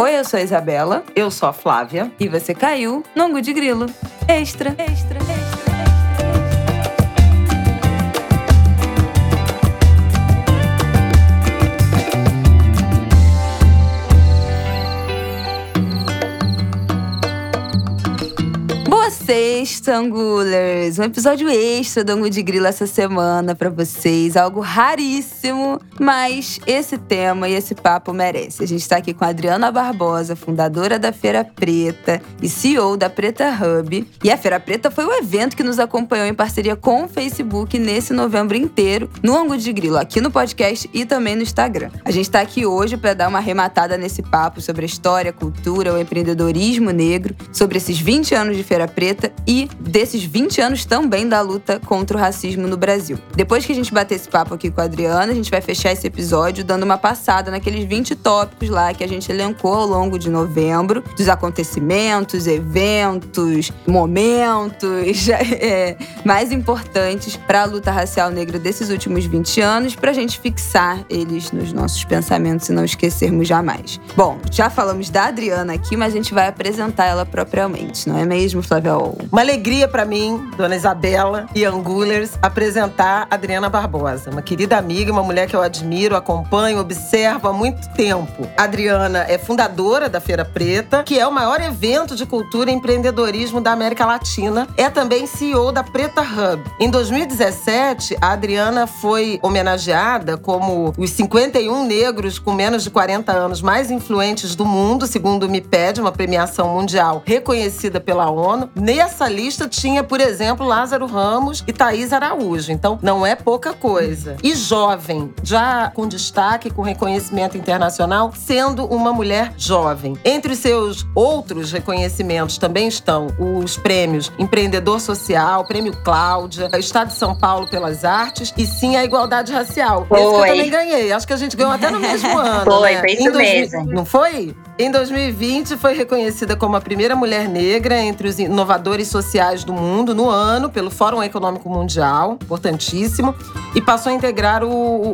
Oi, eu sou a Isabela. Eu sou a Flávia. E você caiu no Angu de Grilo. Extra, extra, extra. Sexta, Angulers! Um episódio extra do Angu de Grilo essa semana para vocês. Algo raríssimo, mas esse tema e esse papo merece. A gente está aqui com a Adriana Barbosa, fundadora da Feira Preta e CEO da Preta Hub. E a Feira Preta foi o evento que nos acompanhou em parceria com o Facebook nesse novembro inteiro, no Angu de Grilo, aqui no podcast e também no Instagram. A gente está aqui hoje para dar uma arrematada nesse papo sobre a história, a cultura, o empreendedorismo negro, sobre esses 20 anos de Feira Preta preta desses 20 anos também da luta contra o racismo no Brasil. Depois que a gente bater esse papo aqui com a Adriana, a gente vai fechar esse episódio dando uma passada naqueles 20 tópicos lá que a gente elencou ao longo de novembro, dos acontecimentos, eventos, momentos é, mais importantes para a luta racial negra desses últimos 20 anos, para a gente fixar eles nos nossos pensamentos e não esquecermos jamais. Bom, já falamos da Adriana aqui, mas a gente vai apresentar ela propriamente, não é mesmo, Flávia uma alegria para mim, dona Isabela e Angulers, apresentar Adriana Barbosa, uma querida amiga, uma mulher que eu admiro, acompanho, observo há muito tempo. Adriana é fundadora da Feira Preta, que é o maior evento de cultura e empreendedorismo da América Latina. É também CEO da Preta Hub. Em 2017, a Adriana foi homenageada como os 51 negros com menos de 40 anos mais influentes do mundo, segundo o MIPED, uma premiação mundial reconhecida pela ONU. Nessa lista tinha, por exemplo, Lázaro Ramos e Thaís Araújo. Então, não é pouca coisa. E jovem, já com destaque, com reconhecimento internacional, sendo uma mulher jovem. Entre os seus outros reconhecimentos também estão os prêmios Empreendedor Social, Prêmio Cláudia, Estado de São Paulo pelas Artes e sim a Igualdade Racial. Foi. Esse que eu também ganhei. Acho que a gente ganhou até no mesmo ano. Foi, né? foi isso mesmo. Não foi? Em 2020, foi reconhecida como a primeira mulher negra entre os inovadores sociais do mundo no ano pelo Fórum Econômico Mundial, importantíssimo, e passou a integrar o,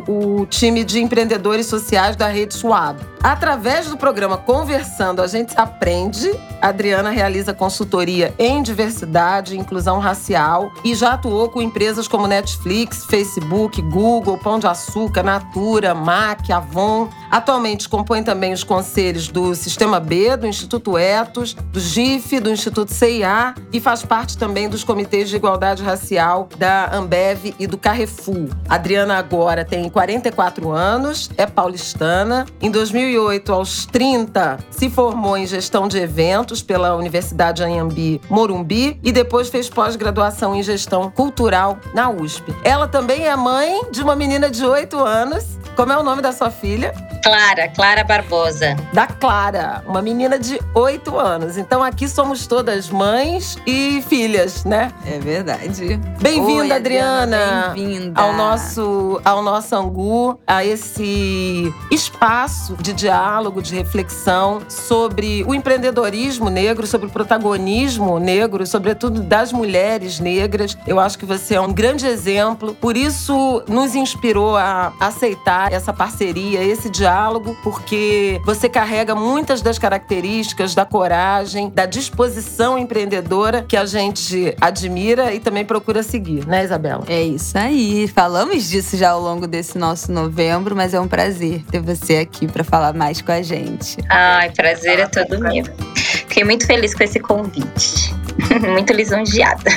o, o time de empreendedores sociais da rede Suab. Através do programa Conversando, a gente aprende. A Adriana realiza consultoria em diversidade e inclusão racial e já atuou com empresas como Netflix, Facebook, Google, Pão de Açúcar, Natura, MAC, Avon. Atualmente compõe também os conselhos do Sistema B, do Instituto Etos, do GIF, do Instituto CIA e faz parte também dos comitês de igualdade racial da Ambev e do Carrefour. A Adriana agora tem 44 anos, é paulistana. Em 2008, aos 30, se formou em gestão de eventos pela Universidade Anhembi Morumbi e depois fez pós-graduação em gestão cultural na USP. Ela também é mãe de uma menina de 8 anos. Como é o nome da sua filha? Clara, Clara Barbosa. Da Clara, uma menina de 8 anos. Então aqui somos todas mães e filhas, né? É verdade. Bem-vinda, Adriana. Bem-vinda. Ao nosso, ao nosso Angu, a esse espaço de diálogo, de reflexão sobre o empreendedorismo negro, sobre o protagonismo negro, sobretudo das mulheres negras. Eu acho que você é um grande exemplo. Por isso, nos inspirou a aceitar essa parceria, esse diálogo, porque você carrega muitas das características da coragem, da disposição empreendedora que a gente admira e também procura seguir, né, Isabela? É isso aí. Falamos disso já ao longo desse nosso novembro, mas é um prazer ter você aqui para falar mais com a gente. Ai, prazer é todo meu. Fiquei muito feliz com esse convite. muito lisonjeada.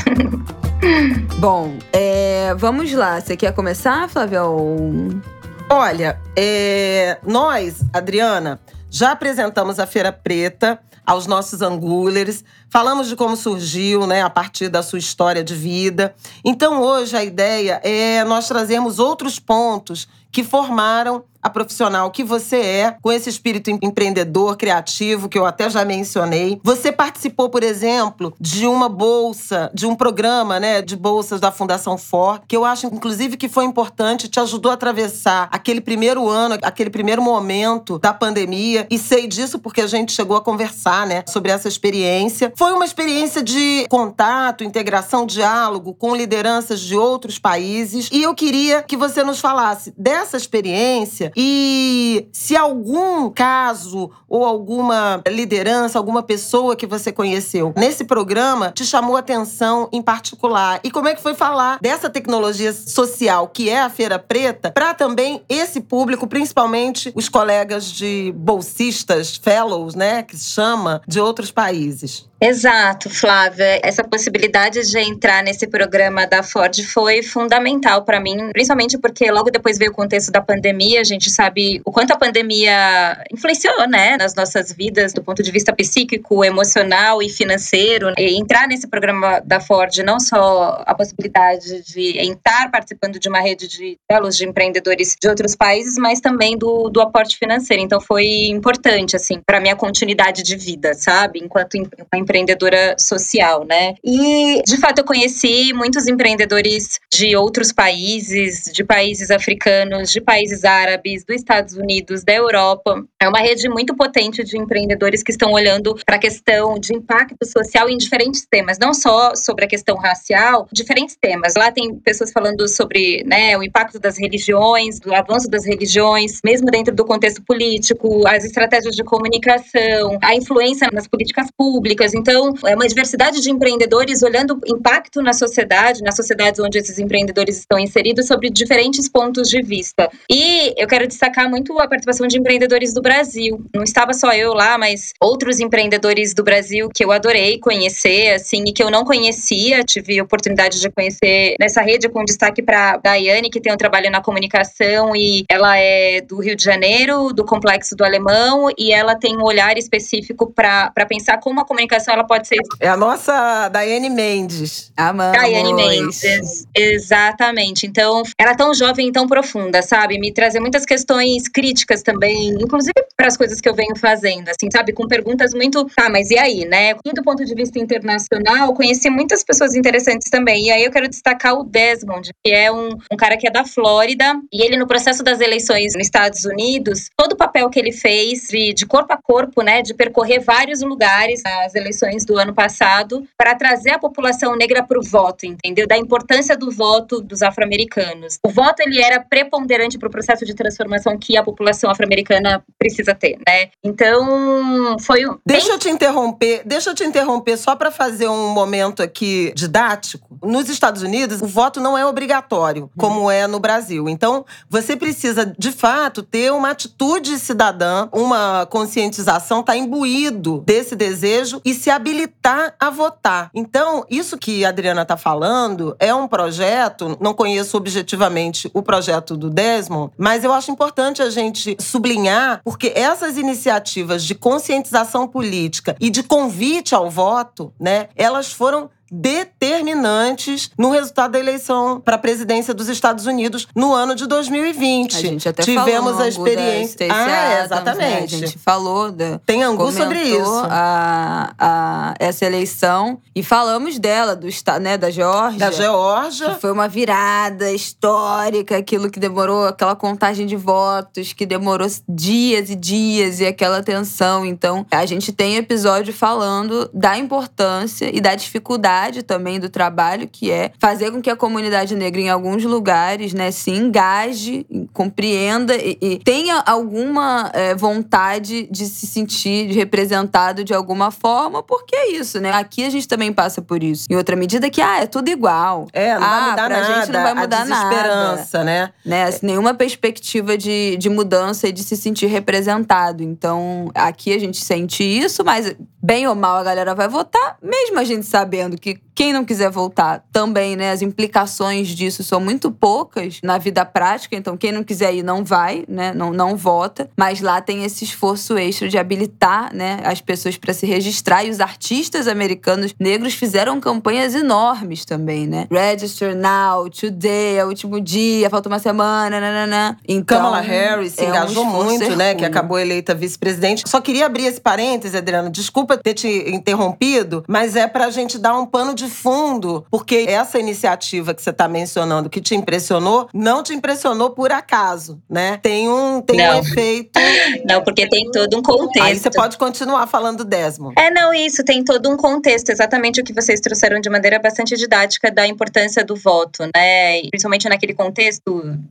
Bom, é, vamos lá. Você quer começar, Flávia? Ou... Olha, é, nós, Adriana, já apresentamos a Feira Preta aos nossos angulers, falamos de como surgiu, né, a partir da sua história de vida. Então, hoje a ideia é nós trazermos outros pontos que formaram a profissional que você é, com esse espírito empreendedor, criativo, que eu até já mencionei. Você participou, por exemplo, de uma bolsa, de um programa, né, de bolsas da Fundação For, que eu acho, inclusive, que foi importante, te ajudou a atravessar aquele primeiro ano, aquele primeiro momento da pandemia. E sei disso porque a gente chegou a conversar, né, sobre essa experiência. Foi uma experiência de contato, integração, diálogo com lideranças de outros países. E eu queria que você nos falasse dessa essa experiência e se algum caso ou alguma liderança, alguma pessoa que você conheceu nesse programa te chamou atenção em particular. E como é que foi falar dessa tecnologia social que é a Feira Preta para também esse público, principalmente os colegas de bolsistas, fellows, né, que se chama, de outros países? Exato, Flávia. Essa possibilidade de entrar nesse programa da Ford foi fundamental para mim, principalmente porque logo depois veio o contexto da pandemia. A gente sabe o quanto a pandemia influenciou, né, nas nossas vidas do ponto de vista psíquico, emocional e financeiro. E entrar nesse programa da Ford, não só a possibilidade de estar participando de uma rede de telos de empreendedores de outros países, mas também do, do aporte financeiro. Então foi importante, assim, para minha continuidade de vida, sabe? Enquanto empreendedora social, né? E, de fato, eu conheci muitos empreendedores de outros países, de países africanos, de países árabes, dos Estados Unidos, da Europa. É uma rede muito potente de empreendedores que estão olhando para a questão de impacto social em diferentes temas, não só sobre a questão racial, diferentes temas. Lá tem pessoas falando sobre né, o impacto das religiões, do avanço das religiões, mesmo dentro do contexto político, as estratégias de comunicação, a influência nas políticas públicas. Então, é uma diversidade de empreendedores olhando o impacto na sociedade, nas sociedades onde esses empreendedores estão inseridos, sobre diferentes pontos de vista. E eu quero destacar muito a participação de empreendedores do Brasil. Não estava só eu lá, mas outros empreendedores do Brasil que eu adorei conhecer, assim, e que eu não conhecia. Tive oportunidade de conhecer nessa rede, com destaque para Daiane, que tem um trabalho na comunicação, e ela é do Rio de Janeiro, do Complexo do Alemão, e ela tem um olhar específico para pensar como a comunicação ela pode ser. É a nossa Daiane Mendes. Amamos. Daiane Mendes, exatamente. Então, ela é tão jovem e tão profunda, sabe? Me trazer muitas questões críticas também, inclusive para as coisas que eu venho fazendo, assim, sabe? Com perguntas muito, tá, mas e aí, né? Do ponto de vista internacional, conheci muitas pessoas interessantes também. E aí eu quero destacar o Desmond, que é um, um cara que é da Flórida, e ele, no processo das eleições nos Estados Unidos, todo o papel que ele fez de, de corpo a corpo, né, de percorrer vários lugares nas eleições do ano passado para trazer a população negra para o voto, entendeu? Da importância do voto dos afro-americanos. O voto ele era preponderante para o processo de transformação que a população afro-americana precisa ter, né? Então, foi um Deixa eu te interromper, deixa eu te interromper só para fazer um momento aqui didático. Nos Estados Unidos, o voto não é obrigatório, como é no Brasil. Então, você precisa, de fato, ter uma atitude cidadã, uma conscientização, tá imbuído desse desejo e se habilitar a votar. Então, isso que a Adriana está falando é um projeto, não conheço objetivamente o projeto do Desmond, mas eu acho importante a gente sublinhar, porque essas iniciativas de conscientização política e de convite ao voto, né, elas foram determinantes no resultado da eleição para a presidência dos Estados Unidos no ano de 2020. A gente até Tivemos falou a experiência. Ah, é, exatamente. Né? A gente falou da Tem angu sobre isso. A, a, essa eleição e falamos dela do né, da Geórgia. Da Geórgia. Foi uma virada histórica, aquilo que demorou, aquela contagem de votos que demorou dias e dias e aquela tensão. Então, a gente tem episódio falando da importância e da dificuldade também do trabalho, que é fazer com que a comunidade negra, em alguns lugares, né, se engaje, compreenda e, e tenha alguma é, vontade de se sentir representado de alguma forma, porque é isso, né? Aqui a gente também passa por isso. Em outra medida que, ah, é tudo igual. É, não ah, vai mudar pra nada. gente não vai mudar a desesperança, nada. né? né? Assim, nenhuma perspectiva de, de mudança e de se sentir representado. Então, aqui a gente sente isso, mas bem ou mal a galera vai votar, mesmo a gente sabendo que que quem não quiser voltar também, né? As implicações disso são muito poucas na vida prática, então quem não quiser ir não vai, né? Não, não vota. Mas lá tem esse esforço extra de habilitar, né, as pessoas para se registrar e os artistas americanos negros fizeram campanhas enormes também, né? Register now, today, é o último dia, falta uma semana, nananã. Então, Kamala Harris se é engajou um muito, né? Que acabou eleita vice-presidente. Só queria abrir esse parêntese, Adriana. Desculpa ter te interrompido, mas é para a gente dar um pano de fundo, porque essa iniciativa que você está mencionando, que te impressionou, não te impressionou por acaso, né? Tem um, tem um efeito. Não, porque tem todo um contexto. Aí você pode continuar falando Desmond. É, não, isso, tem todo um contexto, exatamente o que vocês trouxeram de maneira bastante didática da importância do voto, né? Principalmente naquele contexto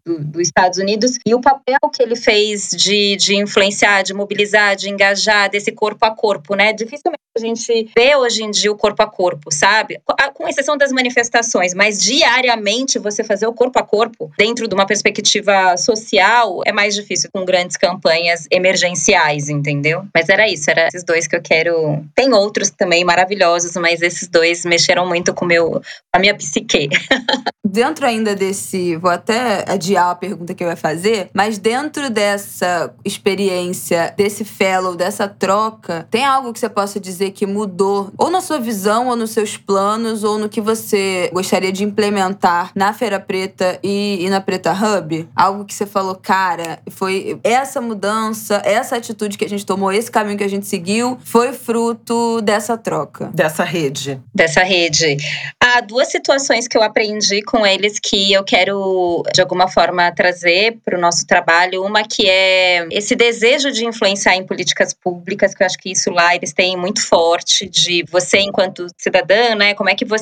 do, dos Estados Unidos e o papel que ele fez de, de influenciar, de mobilizar, de engajar, desse corpo a corpo, né? Dificilmente a gente vê hoje em dia o corpo a corpo, sabe? Com exceção das manifestações, mas diariamente você fazer o corpo a corpo dentro de uma perspectiva social é mais difícil com grandes campanhas emergenciais, entendeu? Mas era isso, era esses dois que eu quero. Tem outros também maravilhosos, mas esses dois mexeram muito com meu, a minha psique. Dentro ainda desse, vou até adiar a pergunta que eu ia fazer, mas dentro dessa experiência, desse fellow, dessa troca, tem algo que você possa dizer que mudou, ou na sua visão, ou nos seus planos, ou no que você gostaria de implementar na Feira Preta e, e na Preta Hub? Algo que você falou, cara, foi essa mudança, essa atitude que a gente tomou, esse caminho que a gente seguiu, foi fruto dessa troca. Dessa rede. Dessa rede. Há duas situações que eu aprendi com eles que eu quero, de alguma forma, trazer para o nosso trabalho. Uma que é esse desejo de influenciar em políticas públicas, que eu acho que isso lá eles têm muito forte, de você, enquanto cidadã, né? Como é que você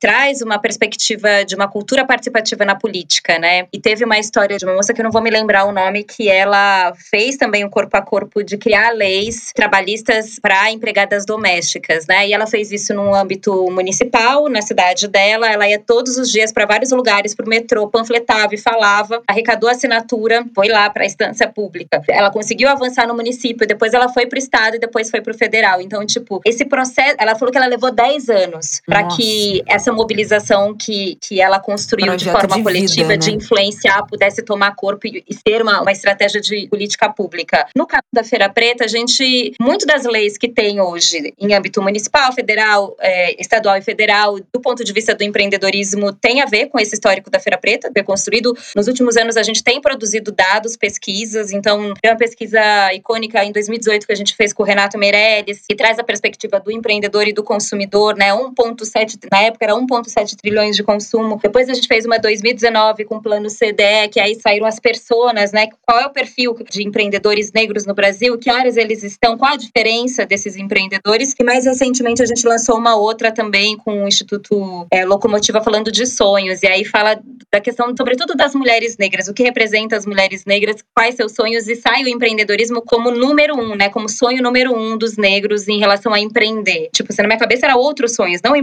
traz uma perspectiva de uma cultura participativa na política, né? E teve uma história de uma moça que eu não vou me lembrar o nome, que ela fez também um corpo a corpo de criar leis trabalhistas para empregadas domésticas, né? E ela fez isso no âmbito municipal, na cidade dela. Ela ia todos os dias para vários lugares, para o metrô, panfletava e falava, arrecadou assinatura, foi lá para a instância pública. Ela conseguiu avançar no município, depois ela foi para o estado e depois foi para o federal. Então, tipo, esse processo, ela falou que ela levou 10 anos para que essa mobilização que, que ela construiu Projeto de forma de coletiva, vida, né? de influenciar, pudesse tomar corpo e, e ser uma, uma estratégia de política pública. No caso da Feira Preta, a gente, muito das leis que tem hoje em âmbito municipal, federal, é, estadual e federal, do ponto de vista do empreendedorismo, tem a ver com esse histórico da Feira Preta, ter construído. Nos últimos anos, a gente tem produzido dados, pesquisas, então, tem uma pesquisa icônica em 2018 que a gente fez com o Renato Meirelles, que traz a perspectiva do empreendedor e do consumidor, né? 1,7, na época era 1,7 trilhões de consumo. Depois a gente fez uma 2019 com o plano CDE, que aí saíram as personas, né? Qual é o perfil de empreendedores negros no Brasil? Que áreas eles estão? Qual a diferença desses empreendedores? E mais recentemente a gente lançou uma outra também com o Instituto é, Locomotiva falando de sonhos. E aí fala da questão, sobretudo, das mulheres negras. O que representa as mulheres negras? Quais seus sonhos? E sai o empreendedorismo como número um, né? Como sonho número um dos negros em relação a empreender. Tipo, se na minha cabeça era outros sonhos, não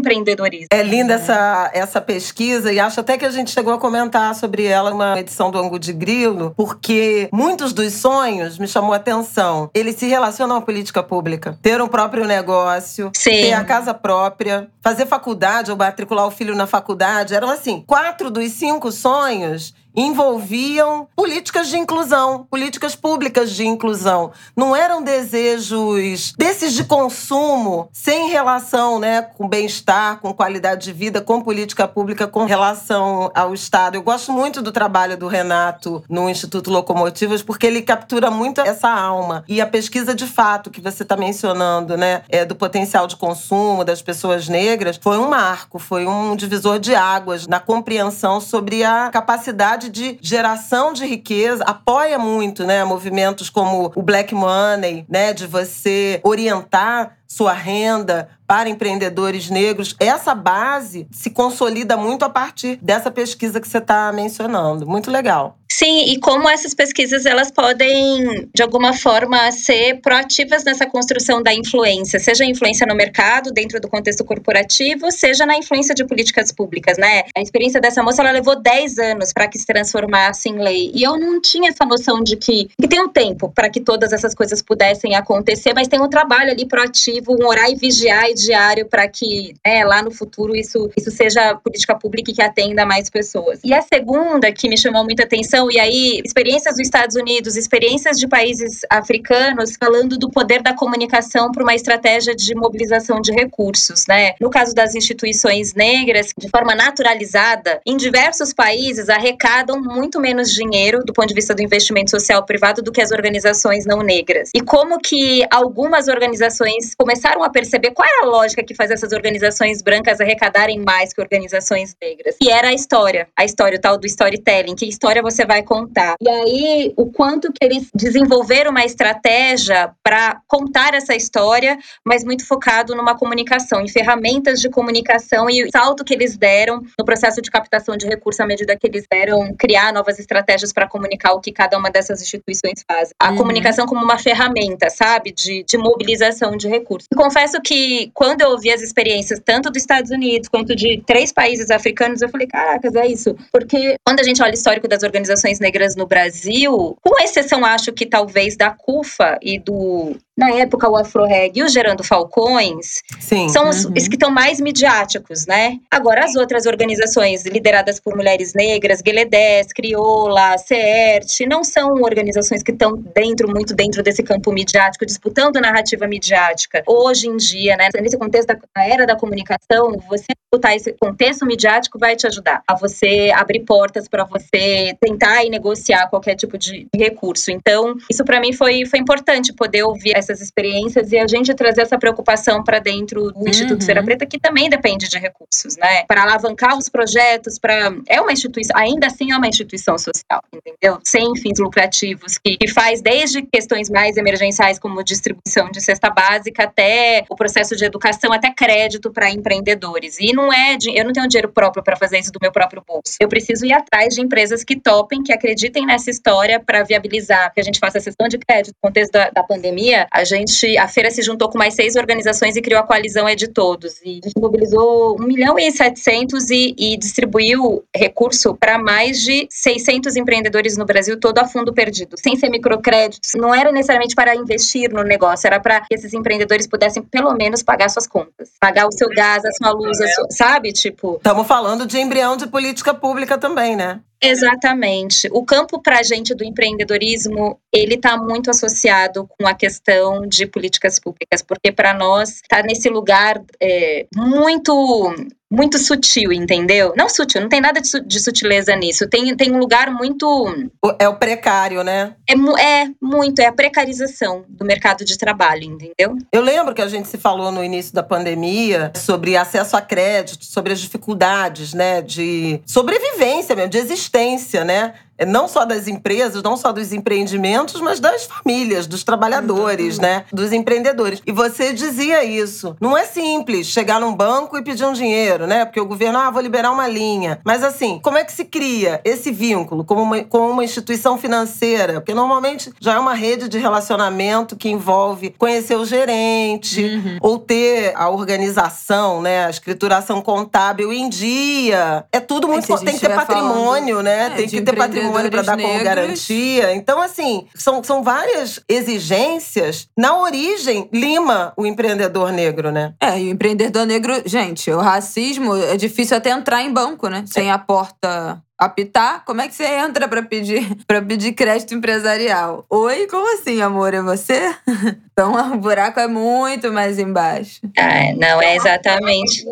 empreendedorismo. É linda essa, essa pesquisa e acho até que a gente chegou a comentar sobre ela numa edição do Angu de Grilo, porque muitos dos sonhos me chamou a atenção. Eles se relacionam à política pública. Ter um próprio negócio, Sim. ter a casa própria, fazer faculdade ou matricular o filho na faculdade. Eram assim, quatro dos cinco sonhos envolviam políticas de inclusão, políticas públicas de inclusão. Não eram desejos desses de consumo sem relação, né, com bem-estar, com qualidade de vida, com política pública, com relação ao Estado. Eu gosto muito do trabalho do Renato no Instituto Locomotivas porque ele captura muito essa alma e a pesquisa de fato que você está mencionando, né, é do potencial de consumo das pessoas negras, foi um marco, foi um divisor de águas na compreensão sobre a capacidade de geração de riqueza, apoia muito, né, movimentos como o Black Money, né, de você orientar sua renda para empreendedores negros. Essa base se consolida muito a partir dessa pesquisa que você está mencionando. Muito legal. Sim, e como essas pesquisas elas podem, de alguma forma, ser proativas nessa construção da influência, seja influência no mercado, dentro do contexto corporativo, seja na influência de políticas públicas, né? A experiência dessa moça, ela levou 10 anos para que se transformasse em lei. E eu não tinha essa noção de que, que tem um tempo para que todas essas coisas pudessem acontecer, mas tem um trabalho ali proativo, um orar e vigiar e intermediário para que né, lá no futuro isso, isso seja política pública e que atenda mais pessoas. E a segunda que me chamou muita atenção, e aí experiências dos Estados Unidos, experiências de países africanos falando do poder da comunicação para uma estratégia de mobilização de recursos, né? No caso das instituições negras, de forma naturalizada, em diversos países arrecadam muito menos dinheiro do ponto de vista do investimento social privado do que as organizações não negras. E como que algumas organizações começaram a perceber qual era a lógica que faz essas organizações brancas arrecadarem mais que organizações negras. E era a história, a história, o tal do storytelling, que história você vai contar. E aí, o quanto que eles desenvolveram uma estratégia para contar essa história, mas muito focado numa comunicação, em ferramentas de comunicação e o salto que eles deram no processo de captação de recursos à medida que eles deram criar novas estratégias para comunicar o que cada uma dessas instituições faz. A uhum. comunicação como uma ferramenta, sabe, de, de mobilização de recursos. E confesso que quando eu ouvi as experiências tanto dos Estados Unidos quanto de três países africanos, eu falei, caracas, é isso. Porque quando a gente olha o histórico das organizações negras no Brasil, com exceção, acho que talvez da CUFA e do na época o Afroreg e o Gerando Falcões Sim. são os, uhum. os que estão mais midiáticos, né? Agora, as outras organizações lideradas por mulheres negras, Gueledés, Crioula, CERT, não são organizações que estão dentro, muito dentro desse campo midiático, disputando a narrativa midiática. Hoje em dia, né, nesse contexto da, era da comunicação, você disputar esse contexto midiático vai te ajudar a você abrir portas para você tentar e negociar qualquer tipo de recurso. Então, isso para mim foi, foi importante poder ouvir essas experiências e a gente trazer essa preocupação para dentro do Instituto uhum. Preta, que também depende de recursos, né? Para alavancar os projetos, para é uma instituição, ainda assim é uma instituição social, entendeu? Sem fins lucrativos, que, que faz desde questões mais emergenciais como distribuição de cesta básica até o processo de educação, até crédito para empreendedores. E não é, de, eu não tenho dinheiro próprio para fazer isso do meu próprio bolso. Eu preciso ir atrás de empresas que topem, que acreditem nessa história para viabilizar que a gente faça a sessão de crédito no contexto da, da pandemia. A gente, a feira se juntou com mais seis organizações e criou a coalizão É de Todos. E a gente mobilizou 1 milhão e 700 e, e distribuiu recurso para mais de 600 empreendedores no Brasil, todo a fundo perdido, sem ser microcréditos. Não era necessariamente para investir no negócio, era para que esses empreendedores pudessem pelo menos pagar suas contas, pagar o seu gás, a sua luz, a sua, sabe? Tipo. Estamos falando de embrião de política pública também, né? Exatamente. O campo para a gente do empreendedorismo, ele está muito associado com a questão de políticas públicas, porque para nós está nesse lugar é, muito muito sutil, entendeu? Não sutil, não tem nada de, su de, sutileza nisso. Tem, tem um lugar muito. É o precário, né? É, é muito, é a precarização do mercado de trabalho, entendeu? Eu lembro que a gente se falou no início da pandemia sobre acesso a crédito, sobre as dificuldades, né, de sobrevivência mesmo, de existência, né? É, não só das empresas, não só dos empreendimentos, mas das famílias, dos trabalhadores, uhum. né? Dos empreendedores. E você dizia isso. Não é simples chegar num banco e pedir um dinheiro, né? Porque o governo, ah, vou liberar uma linha. Mas assim, como é que se cria esse vínculo com uma, com uma instituição financeira? Porque normalmente já é uma rede de relacionamento que envolve conhecer o gerente uhum. ou ter a organização, né? A escrituração contábil em dia. É tudo muito. Tem que ter patrimônio, falando, né? É, tem que ter patrimônio para dar como garantia. Então, assim, são, são várias exigências. Na origem, lima o empreendedor negro, né? É, e o empreendedor negro, gente, o racismo é difícil até entrar em banco, né? Sem a porta apitar, como é que você entra para pedir para pedir crédito empresarial? Oi, como assim, amor? É você? Então o buraco é muito mais embaixo. Ah, não, é exatamente.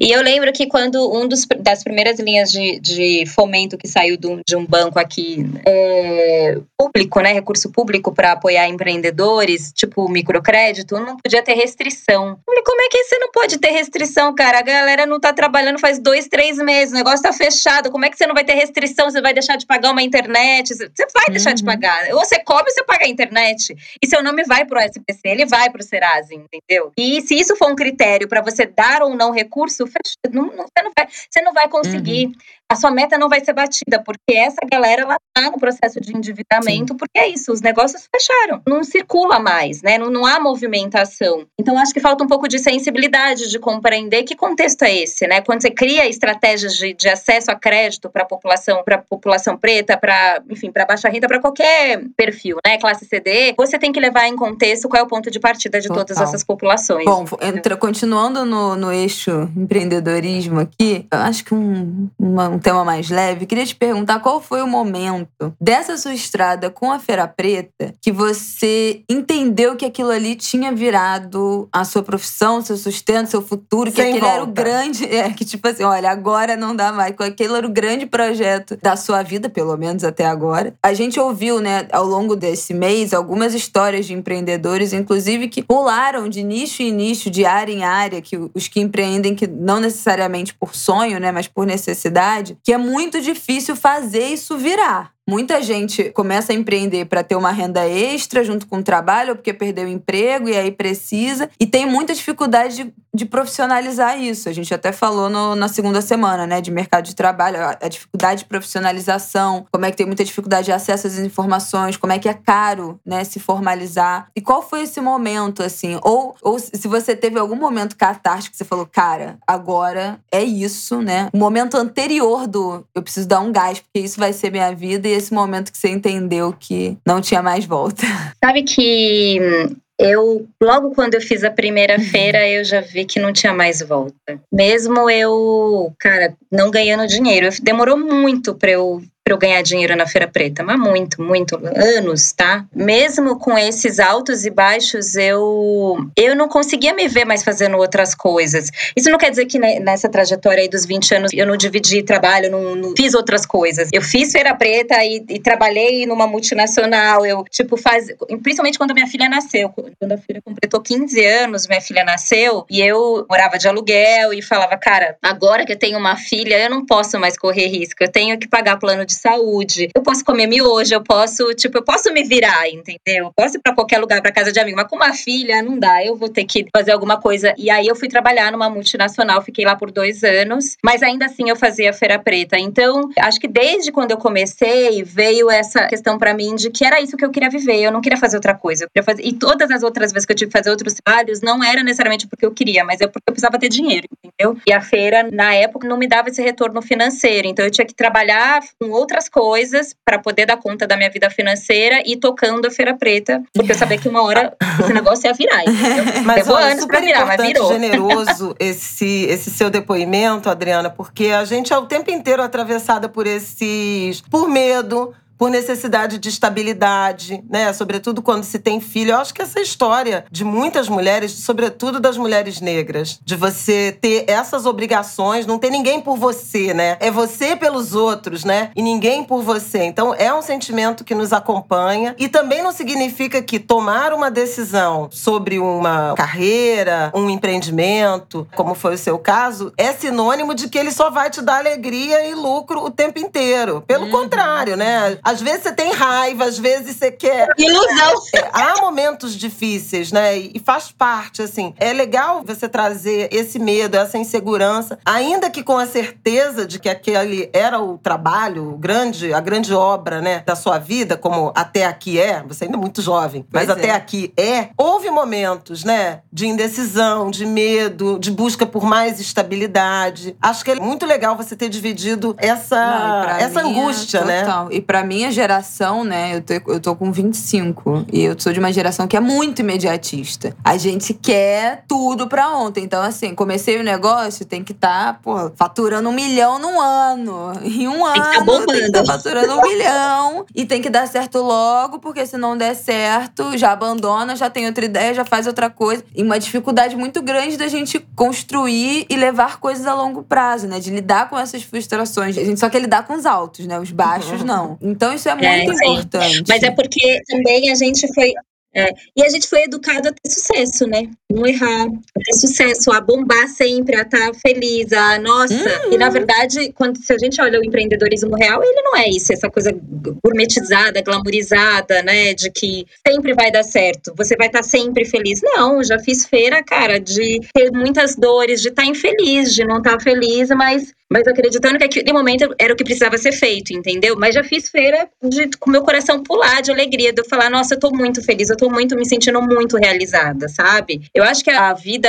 E eu lembro que quando um dos, das primeiras linhas de, de fomento que saiu do, de um banco aqui é, público, né, recurso público para apoiar empreendedores, tipo microcrédito, não podia ter restrição. Falei, como é que você não pode ter restrição, cara? A galera não tá trabalhando faz dois, três meses, o negócio tá fechado. Como é que você não vai ter restrição? Você vai deixar de pagar uma internet? Você vai deixar uhum. de pagar. Ou você cobra ou você paga a internet. E seu nome vai pro SPC, ele vai pro Serasa, entendeu? E se isso for um critério para você dar ou não recurso, não, não, você, não vai, você não vai conseguir. Uhum. A sua meta não vai ser batida, porque essa galera ela tá no processo de endividamento, Sim. porque é isso, os negócios fecharam, não circula mais, né? Não, não há movimentação. Então acho que falta um pouco de sensibilidade, de compreender que contexto é esse, né? Quando você cria estratégias de, de acesso a crédito para a população, para população preta, para enfim, para baixa renda, para qualquer perfil, né? Classe CD, você tem que levar em contexto qual é o ponto de partida de Total. todas essas populações. Bom, entra, continuando no, no eixo empreendedorismo aqui, eu acho que um, uma, um tema mais leve, queria te perguntar qual foi o momento dessa sua estrada com a Feira Preta que você entendeu que aquilo ali tinha virado a sua profissão, seu sustento, seu futuro, que Sem aquele volta. era o grande. É, que tipo assim, olha, agora não dá mais. Aquele era o grande projeto da sua vida, pelo menos até agora. A gente ouviu, né, ao longo desse mês, algumas histórias de empreendedores, inclusive, que pularam de nicho em nicho, de área em área, que os que empreendem, que não necessariamente por sonho, né, mas por necessidade, que é muito difícil fazer isso virar. Muita gente começa a empreender para ter uma renda extra junto com o trabalho, ou porque perdeu o emprego e aí precisa. E tem muita dificuldade de, de profissionalizar isso. A gente até falou no, na segunda semana, né, de mercado de trabalho, a, dificuldade de profissionalização, como é que tem muita dificuldade de acesso às informações, como é que é caro, né, se formalizar. E qual foi esse momento, assim? Ou, ou se você teve algum momento catártico que você falou, cara, agora é isso, né? O momento anterior do eu preciso dar um gás, porque isso vai ser minha vida esse momento que você entendeu que não tinha mais volta? Sabe que eu, logo quando eu fiz a primeira feira, eu já vi que não tinha mais volta. Mesmo eu, cara, não ganhando dinheiro. Demorou muito para eu para eu ganhar dinheiro na Feira Preta, mas muito, muito anos, tá? Mesmo com esses altos e baixos, eu eu não conseguia me ver mais fazendo outras coisas. Isso não quer dizer que nessa trajetória aí dos 20 anos eu não dividi trabalho, não, não fiz outras coisas. Eu fiz Feira Preta e, e, trabalhei numa multinacional, eu tipo faz, principalmente quando minha filha nasceu, quando a filha completou 15 anos, minha filha nasceu e eu morava de aluguel e falava, cara, agora que eu tenho uma filha, eu não posso mais correr risco, eu tenho que pagar plano de de saúde. Eu posso comer miojo, eu posso, tipo, eu posso me virar, entendeu? Eu posso ir pra qualquer lugar, pra casa de amigo, mas com uma filha não dá, eu vou ter que fazer alguma coisa. E aí eu fui trabalhar numa multinacional, fiquei lá por dois anos, mas ainda assim eu fazia Feira Preta. Então, acho que desde quando eu comecei, veio essa questão para mim de que era isso que eu queria viver, eu não queria fazer outra coisa. Eu queria fazer... E todas as outras vezes que eu tive que fazer outros trabalhos, não era necessariamente porque eu queria, mas é porque eu precisava ter dinheiro, entendeu? E a feira, na época, não me dava esse retorno financeiro. Então, eu tinha que trabalhar com outras coisas para poder dar conta da minha vida financeira e tocando a Feira Preta, porque eu sabia que uma hora esse negócio ia virar. Entendeu? Mas Levou olha, anos para virar, mas virou. generoso esse, esse seu depoimento, Adriana, porque a gente é o tempo inteiro atravessada por esses. por medo por necessidade de estabilidade, né? Sobretudo quando se tem filho. Eu acho que essa história de muitas mulheres, sobretudo das mulheres negras, de você ter essas obrigações, não ter ninguém por você, né? É você pelos outros, né? E ninguém por você. Então é um sentimento que nos acompanha e também não significa que tomar uma decisão sobre uma carreira, um empreendimento, como foi o seu caso, é sinônimo de que ele só vai te dar alegria e lucro o tempo inteiro. Pelo uhum. contrário, né? Às vezes você tem raiva, às vezes você quer. Ilusão. É, há momentos difíceis, né? E faz parte, assim. É legal você trazer esse medo, essa insegurança, ainda que com a certeza de que aquele era o trabalho, o grande, a grande obra, né, da sua vida, como até aqui é. Você ainda é muito jovem, mas pois até é. aqui é. Houve momentos, né, de indecisão, de medo, de busca por mais estabilidade. Acho que é muito legal você ter dividido essa, Não, essa angústia, é né? E pra mim minha geração, né, eu tô, eu tô com 25 e eu sou de uma geração que é muito imediatista. A gente quer tudo pra ontem. Então, assim, comecei o negócio, tem que estar, tá, faturando um milhão num ano. Em um tem ano, tá tem que tá faturando um milhão. E tem que dar certo logo, porque se não der certo, já abandona, já tem outra ideia, já faz outra coisa. E uma dificuldade muito grande da gente construir e levar coisas a longo prazo, né? De lidar com essas frustrações. A gente só quer lidar com os altos, né? Os baixos, não. Então isso é muito é, importante. Mas é porque também a gente foi é, e a gente foi educado a ter sucesso, né? Não errar, a ter sucesso, a bombar sempre, a estar tá feliz, a nossa. Uhum. E na verdade, quando se a gente olha o empreendedorismo real, ele não é isso, essa coisa gourmetizada, glamourizada, né? De que sempre vai dar certo, você vai estar tá sempre feliz. Não, já fiz feira, cara, de ter muitas dores, de estar tá infeliz, de não estar feliz, mas Mas acreditando que aquele momento era o que precisava ser feito, entendeu? Mas já fiz feira de, com meu coração pular de alegria, de eu falar, nossa, eu tô muito feliz, eu tô muito me sentindo muito realizada, sabe? Eu acho que a vida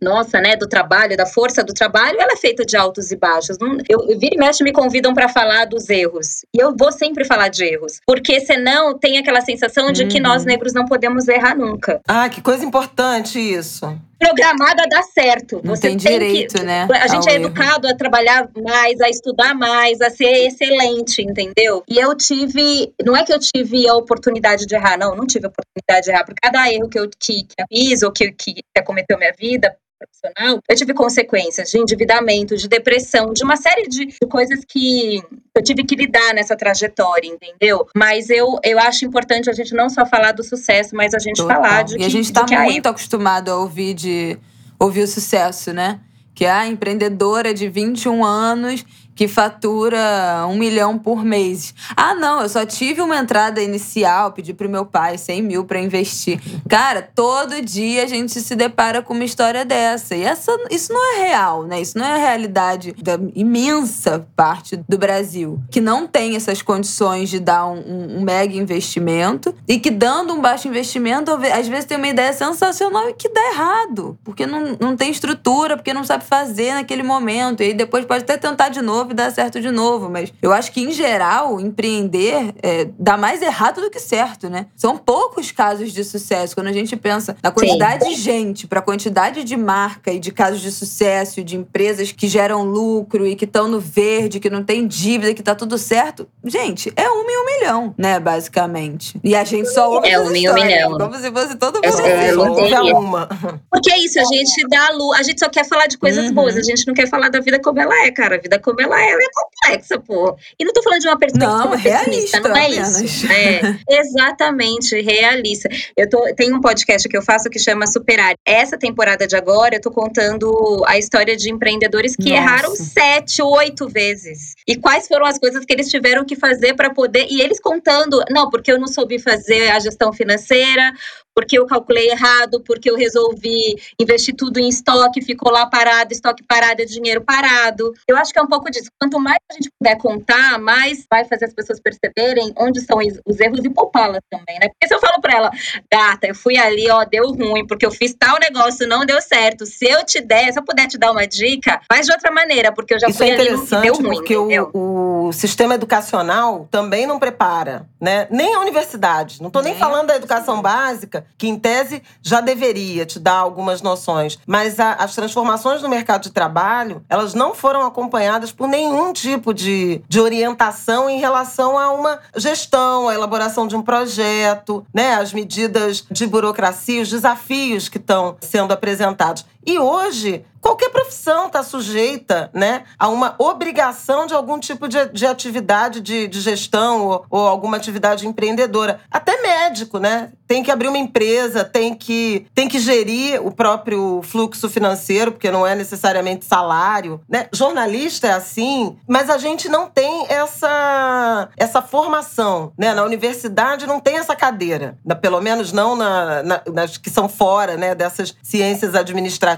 nossa, né, do trabalho, da força do trabalho, ela é feita de altos e baixos. Eu, eu vira e mexe me convidam para falar dos erros. E eu vou sempre falar de erros. Porque senão tem aquela sensação de uhum. que nós negros não podemos errar nunca. Ah, que coisa importante isso programada dá certo. Não Você tem, tem direito, que, né? A gente é educado a trabalhar mais, a estudar mais, a ser excelente, entendeu? E eu tive, não é que eu tive a oportunidade de errar, não, não tive a oportunidade de errar. Por cada erro que eu que, que fiz ou que, que acometeu minha vida, profissional, eu tive consequências de endividamento, de depressão, de uma série de, de, coisas que eu tive que lidar nessa trajetória, entendeu? Mas eu, eu acho importante a gente não só falar do sucesso, mas a gente Total. falar de e que. E a gente está muito acostumado a ouvir de ouvir o sucesso, né? Que é a empreendedora de 21 anos que fatura um milhão por mês. Ah, não, eu só tive uma entrada inicial, pedi pro meu pai 100 mil para investir. Cara, todo dia a gente se depara com uma história dessa. E essa, isso não é real, né? Isso não é a realidade da imensa parte do Brasil, que não tem essas condições de dar um, um mega investimento e que, dando um baixo investimento, às vezes tem uma ideia sensacional e que dá errado, porque não, não tem estrutura, porque não sabe fazer naquele momento. E aí depois pode até tentar de novo novo e dá certo de novo. Mas eu acho que, em geral, empreender é, dá mais errado do que certo, né? São poucos casos de sucesso. Quando a gente pensa na quantidade Sim. de gente, para a quantidade de marca e de casos de sucesso, de empresas que geram lucro e que estão no verde, que não tem dívida, que tá tudo certo. Gente, é um em um milhão, né? Basicamente. E a gente só ouve É um em um milhão. Como se fosse todo mundo. É, é, uma. Porque é isso, a gente dá luz. A gente só quer falar de coisas uhum. boas. A gente não quer falar da vida como ela é, cara. A vida como ela ela é complexa, pô. E não tô falando de uma perspectiva não, pessimista, não é apenas. isso. É, exatamente, realista. Eu tô, tem um podcast que eu faço que chama Superar. Essa temporada de agora, eu tô contando a história de empreendedores que Nossa. erraram sete, oito vezes. E quais foram as coisas que eles tiveram que fazer para poder. E eles contando, não, porque eu não soube fazer a gestão financeira, porque eu calculei errado, porque eu resolvi investir tudo em estoque, ficou lá parado, estoque parado é dinheiro parado. Eu acho que é um pouco disso. Quanto mais a gente puder contar, mais vai fazer as pessoas perceberem onde são os erros e poupá-las também, né? Porque se eu falo para ela, gata, eu fui ali, ó, deu ruim, porque eu fiz tal negócio, não deu certo. Se eu te der, se eu puder te dar uma dica, faz de outra maneira, porque eu já Isso fui é ali e deu ruim. Porque o, o, sistema educacional também não prepara, né? Nem a universidade. Não tô nem, nem falando da educação básica, que em tese já deveria te dar algumas noções, mas a, as transformações no mercado de trabalho, elas não foram acompanhadas por nenhum tipo de, de orientação em relação a uma gestão, a elaboração de um projeto, né, as medidas de burocracia, os desafios que estão sendo apresentados. E hoje, qualquer profissão está sujeita né, a uma obrigação de algum tipo de, de atividade de, de gestão ou, ou, alguma atividade empreendedora. Até médico, né? Tem que abrir uma empresa, tem que, tem que gerir o próprio fluxo financeiro, porque não é necessariamente salário. Né? Jornalista é assim, mas a gente não tem essa, essa formação. Né? Na universidade não tem essa cadeira. Pelo menos não na, na, nas que são fora né, dessas ciências administrativas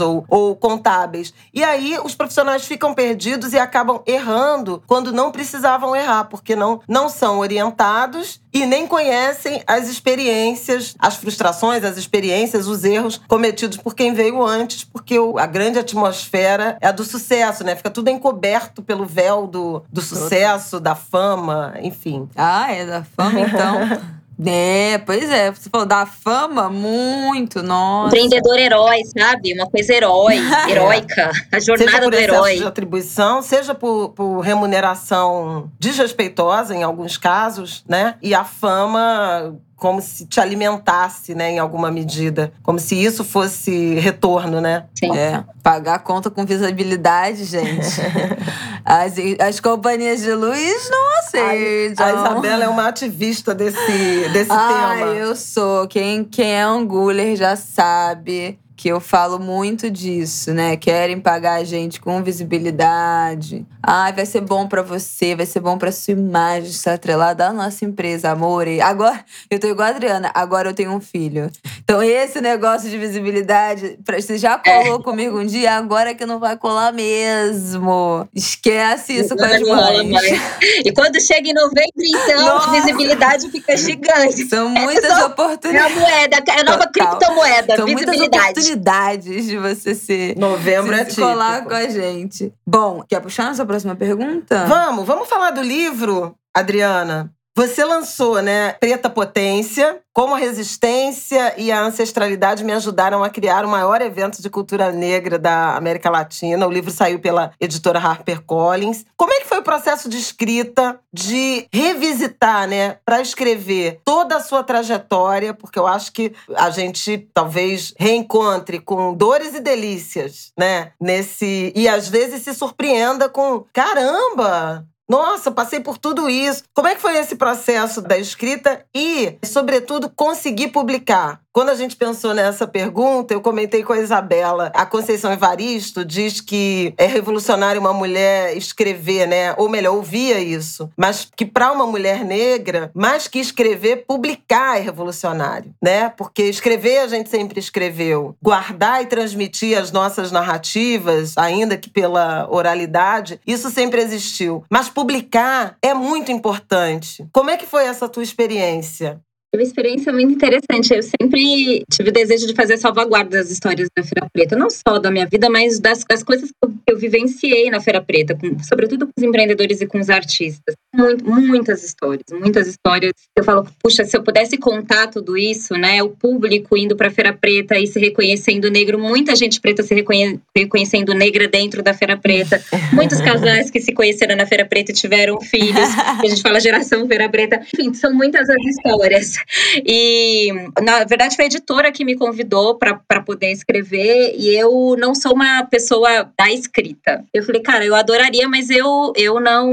ou ou contábeis. E aí os profissionais ficam perdidos e acabam errando quando não precisavam errar, porque não, não são orientados e nem conhecem as experiências, as frustrações, as experiências, os erros cometidos por quem veio antes, porque a grande atmosfera é a do sucesso, né? Fica tudo encoberto pelo véu do, do sucesso, da fama, enfim. Ah, é da fama, então. É, pois é. Você falou da fama, muito, nossa. Empreendedor herói, sabe? Uma coisa herói, heróica. A jornada seja por do herói. de atribuição, seja por, por remuneração desrespeitosa, em alguns casos, né? E a fama como se te alimentasse, né, em alguma medida. Como se isso fosse retorno, né? Sim. É, pagar a conta com visibilidade, gente. as, as companhias de luz não aceitam. A, a Isabela é uma ativista desse, desse ah, tema. eu sou. Quem, quem é anguler já sabe que eu falo muito disso, né? Querem pagar a gente com visibilidade. Ai, vai ser bom para você, vai ser bom para sua imagem estar atrelada à nossa empresa, amor. E agora, eu tô igual a Adriana, agora eu tenho um filho Então, esse negócio de visibilidade, você já colou é. comigo um dia, agora que não vai colar mesmo. Esquece isso com as mães. E quando chega em novembro, então, Nossa. a visibilidade fica gigante. São muitas é oportunidades. É a moeda, é a nova Total. criptomoeda. São muitas oportunidades de você ser. Novembro é típico. colar com a gente. Bom, quer puxar nossa próxima pergunta? Vamos, vamos falar do livro, Adriana. Você lançou, né, Preta Potência, como a resistência e a ancestralidade me ajudaram a criar o maior evento de cultura negra da América Latina. O livro saiu pela editora HarperCollins. Como é que foi o processo de escrita, de revisitar, né, para escrever toda a sua trajetória, porque eu acho que a gente talvez reencontre com dores e delícias, né, nesse e às vezes se surpreenda com, caramba, nossa, passei por tudo isso. Como é que foi esse processo da escrita e, sobretudo, conseguir publicar? Quando a gente pensou nessa pergunta, eu comentei com a Isabela. A Conceição Evaristo diz que é revolucionário uma mulher escrever, né? Ou melhor, ouvia isso. Mas que para uma mulher negra, mais que escrever, publicar é revolucionário, né? Porque escrever a gente sempre escreveu. Guardar e transmitir as nossas narrativas, ainda que pela oralidade, isso sempre existiu. Mas publicar é muito importante. Como é que foi essa tua experiência? Uma experiência muito interessante. Eu sempre tive o desejo de fazer salvaguarda das histórias da Feira Preta, não só da minha vida, mas das, das coisas que eu, eu, vivenciei na Feira Preta, com, sobretudo com os empreendedores e com os artistas. Muito, muitas histórias, muitas histórias. Eu falo, puxa, se eu pudesse contar tudo isso, né? O público indo para a Feira Preta e se reconhecendo negro, muita gente preta se reconhe, reconhecendo negra dentro da Feira Preta, muitos casais que se conheceram na Feira Preta e tiveram filhos, a gente fala geração Feira Preta. Enfim, são muitas as histórias. E, na verdade, foi a editora que me convidou para poder escrever e eu não sou uma pessoa da escrita. Eu falei, cara, eu adoraria, mas eu, eu não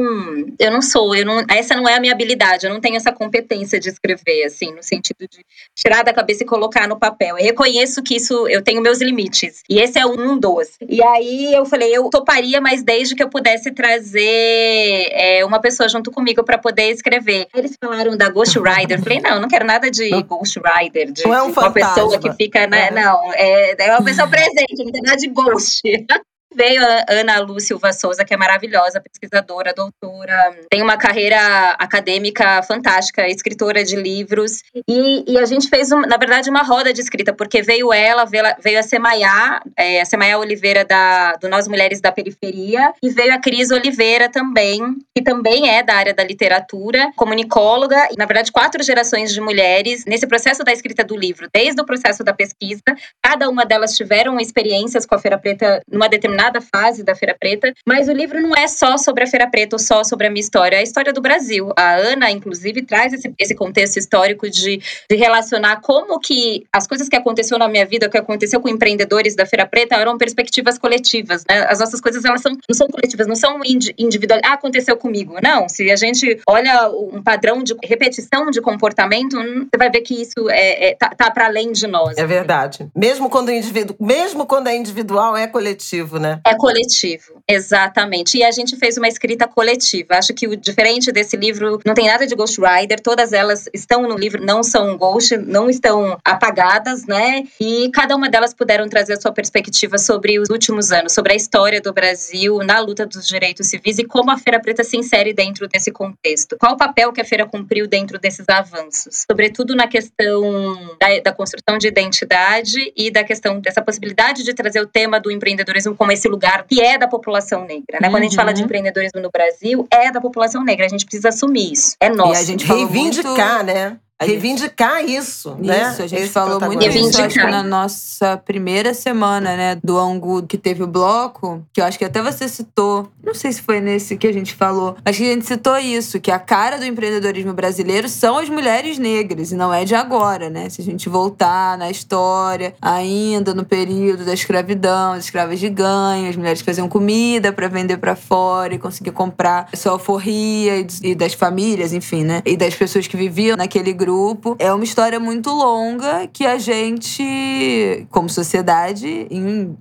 eu não sou, eu não, essa não é a minha habilidade, eu não tenho essa competência de escrever, assim, no sentido de tirar da cabeça e colocar no papel. Eu reconheço que isso, eu tenho meus limites, e esse é um dos. E aí eu falei, eu toparia, mas desde que eu pudesse trazer é, uma pessoa junto comigo para poder escrever. Eles falaram da Ghost Rider, eu falei, não, não quero nada de Ghost Rider, de, não é um uma pessoa que fica, né, é. não, é, é uma pessoa presente, não tem nada de Ghost. veio a Ana Lu Silva Souza, que é maravilhosa, pesquisadora, doutora, tem uma carreira acadêmica fantástica, escritora de livros. E, e a gente fez, um, na verdade, uma roda de escrita, porque veio ela, veio a Semaiá, é, a Semaiá Oliveira da, do Nós Mulheres da Periferia, e veio a Cris Oliveira também, que também é da área da literatura, comunicóloga, e na verdade, quatro gerações de mulheres nesse processo da escrita do livro, desde o processo da pesquisa, cada uma delas tiveram experiências com a Feira Preta numa determinada determinada fase da Feira Preta, mas o livro não é só sobre a Feira Preta ou só sobre a minha história, é a história do Brasil. A Ana, inclusive, traz esse, esse contexto histórico de, de relacionar como que as coisas que aconteceu na minha vida, o que aconteceu com empreendedores da Feira Preta, eram perspectivas coletivas, né? As nossas coisas, elas são, não são coletivas, não são individuais. Ah, aconteceu comigo. Não, se a gente olha um padrão de repetição de comportamento, hum, você vai ver que isso é, é tá, tá para além de nós. É verdade. Mesmo quando, individu mesmo quando é individual, é coletivo, né? É coletivo, exatamente. E a gente fez uma escrita coletiva. Acho que o diferente desse livro não tem nada de Ghost Rider, todas elas estão no livro, não são ghost, não estão apagadas, né? E cada uma delas puderam trazer a sua perspectiva sobre os últimos anos, sobre a história do Brasil na luta dos direitos civis e como a Feira Preta se insere dentro desse contexto. Qual o papel que a feira cumpriu dentro desses avanços? Sobretudo na questão da, da construção de identidade e da questão dessa possibilidade de trazer o tema do empreendedorismo como esse lugar que é da população negra, né? Uhum. Quando a gente fala de uhum. empreendedorismo no Brasil, é da população negra. A gente precisa assumir isso. É nosso. E a gente reivindicar, muito... né? Reivindicar gente, isso, né? Isso, a gente Esse falou muito isso, acho que na nossa primeira semana, né, do Angu, que teve o bloco, que eu acho que até você citou, não sei se foi nesse que a gente falou, mas que a gente citou isso, que a cara do empreendedorismo brasileiro são as mulheres negras, e não é de agora, né? Se a gente voltar na história, ainda no período da escravidão, as escravas de ganho, as mulheres que faziam comida para vender para fora e conseguir comprar sua alforria e das famílias, enfim, né? E das pessoas que viviam naquele grupo grupo. É uma história muito longa que a gente, como sociedade,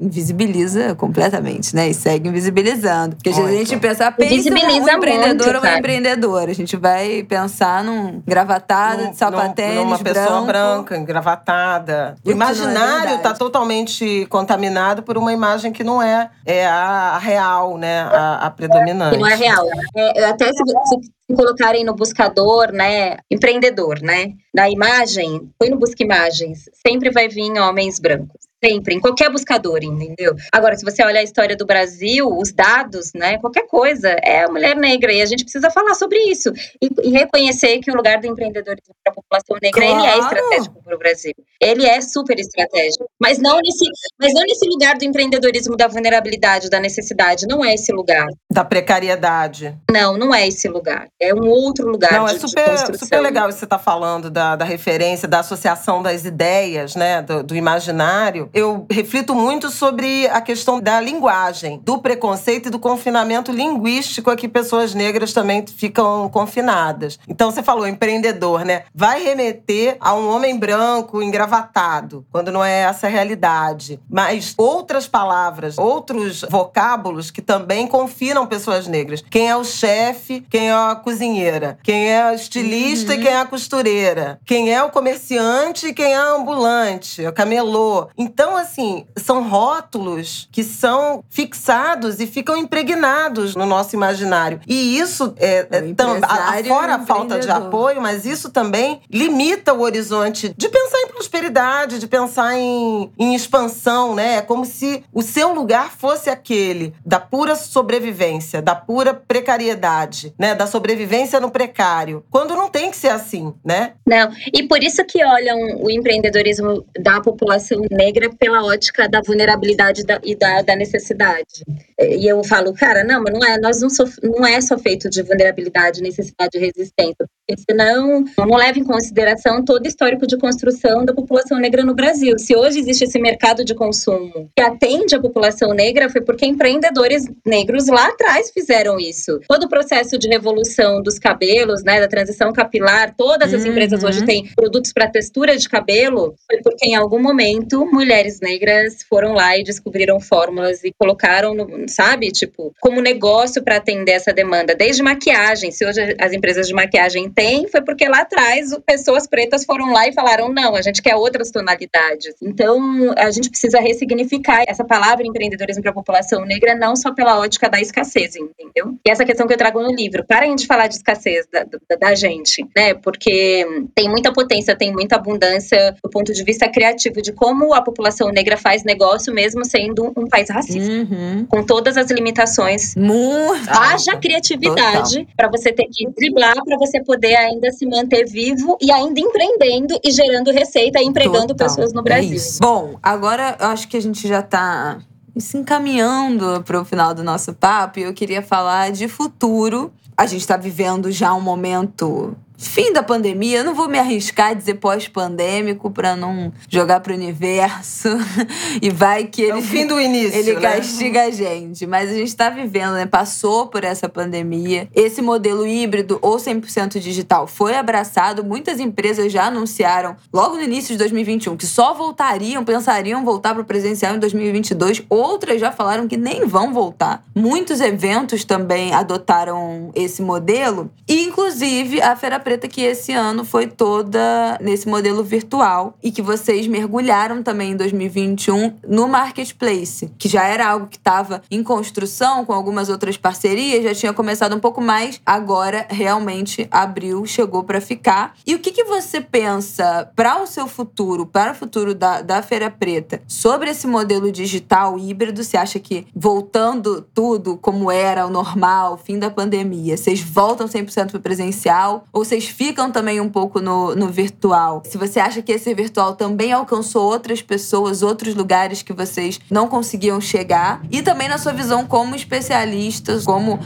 invisibiliza completamente, né? E segue invisibilizando. Porque a gente pensa, pensa um empreendedor muito, ou uma empreendedora. A gente vai pensar num gravatada, de sapatênis, Numa pessoa branca, engravatada. O imaginário está é totalmente contaminado por uma imagem que não é, é a real, né? A, a predominante. Que não é real. É, até se, se colocarem no buscador, né, empreendedor, né, na imagem, põe no busca imagens, sempre vai vir homens brancos. Sempre, em qualquer buscador, entendeu? Agora, se você olhar a história do Brasil, os dados, né, qualquer coisa, é a mulher negra. E a gente precisa falar sobre isso. E, e reconhecer que o lugar do empreendedorismo para a população negra, claro. ele é estratégico para o Brasil. Ele é super estratégico. Mas não, nesse, mas não nesse lugar do empreendedorismo da vulnerabilidade, da necessidade. Não é esse lugar. Da precariedade. Não, não é esse lugar. É um outro lugar não, de, é super, super legal isso que você está falando da, da referência, da associação das ideias, né, do, do imaginário eu reflito muito sobre a questão da linguagem, do preconceito e do confinamento linguístico a que pessoas negras também ficam confinadas. Então você falou empreendedor, né? Vai remeter a um homem branco engravatado, quando não é essa a realidade. Mas outras palavras, outros vocábulos que também confinam pessoas negras. Quem é o chefe, quem é a cozinheira, quem é a estilista uhum. e quem é a costureira, quem é o comerciante e quem é a ambulante, o camelô. Então então, assim, são rótulos que são fixados e ficam impregnados no nosso imaginário. E isso, é, é fora a falta de apoio, mas isso também limita o horizonte de pensar em prosperidade, de pensar em, em expansão, né? É como se o seu lugar fosse aquele da pura sobrevivência, da pura precariedade, né? Da sobrevivência no precário. Quando não tem que ser assim, né? Não. E por isso que olham o empreendedorismo da população negra pela ótica da vulnerabilidade da, e da, da, necessidade. E eu falo, cara, não, mas não é, nós não, não é só feito de vulnerabilidade, necessidade e resistência, porque senão não leva em consideração todo o histórico de construção da população negra no Brasil. Se hoje existe esse mercado de consumo que atende a população negra, foi porque empreendedores negros lá atrás fizeram isso. Todo o processo de revolução dos cabelos, né, da transição capilar, todas as uhum. empresas hoje uhum. têm produtos para textura de cabelo, foi porque em algum momento mulheres negras foram lá e descobriram fórmulas e colocaram, no, sabe, tipo, como negócio para atender essa demanda. Desde maquiagem, se hoje as empresas de maquiagem têm, foi porque lá atrás pessoas pretas foram lá e falaram: não, a gente quer outras tonalidades. Então, a gente precisa ressignificar essa palavra empreendedorismo para a população negra, não só pela ótica da escassez, entendeu? E essa questão que eu trago no livro. Parem de falar de escassez da, da, da gente, né? Porque tem muita potência, tem muita abundância do ponto de vista criativo de como a população negra faz negócio mesmo sendo um país racista. Uhum. Com todas as limitações. Muito. Haja criatividade para você ter que driblar, para você poder ainda se manter vivo e ainda empreendendo e gerando receita e empregando Total. pessoas no é Brasil. É Bom, agora eu acho que a gente já está se encaminhando para o final do nosso papo e eu queria falar de futuro. A gente está vivendo já um momento fim da pandemia, eu não vou me arriscar a dizer pós-pandêmico para não jogar pro universo e vai que ele é o fim do início, ele né? castiga a gente, mas a gente está vivendo, né? Passou por essa pandemia. Esse modelo híbrido ou 100% digital foi abraçado, muitas empresas já anunciaram logo no início de 2021 que só voltariam, pensariam voltar para o presencial em 2022, outras já falaram que nem vão voltar. Muitos eventos também adotaram esse modelo e inclusive a Feira Preta que esse ano foi toda nesse modelo virtual e que vocês mergulharam também em 2021 no marketplace, que já era algo que estava em construção com algumas outras parcerias, já tinha começado um pouco mais, agora realmente abriu, chegou para ficar. E o que, que você pensa para o seu futuro, para o futuro da, da Feira Preta, sobre esse modelo digital híbrido? Você acha que voltando tudo como era o normal, fim da pandemia, vocês voltam 100% para presencial ou vocês ficam também um pouco no, no virtual. Se você acha que esse virtual também alcançou outras pessoas, outros lugares que vocês não conseguiam chegar. E também na sua visão como especialista, como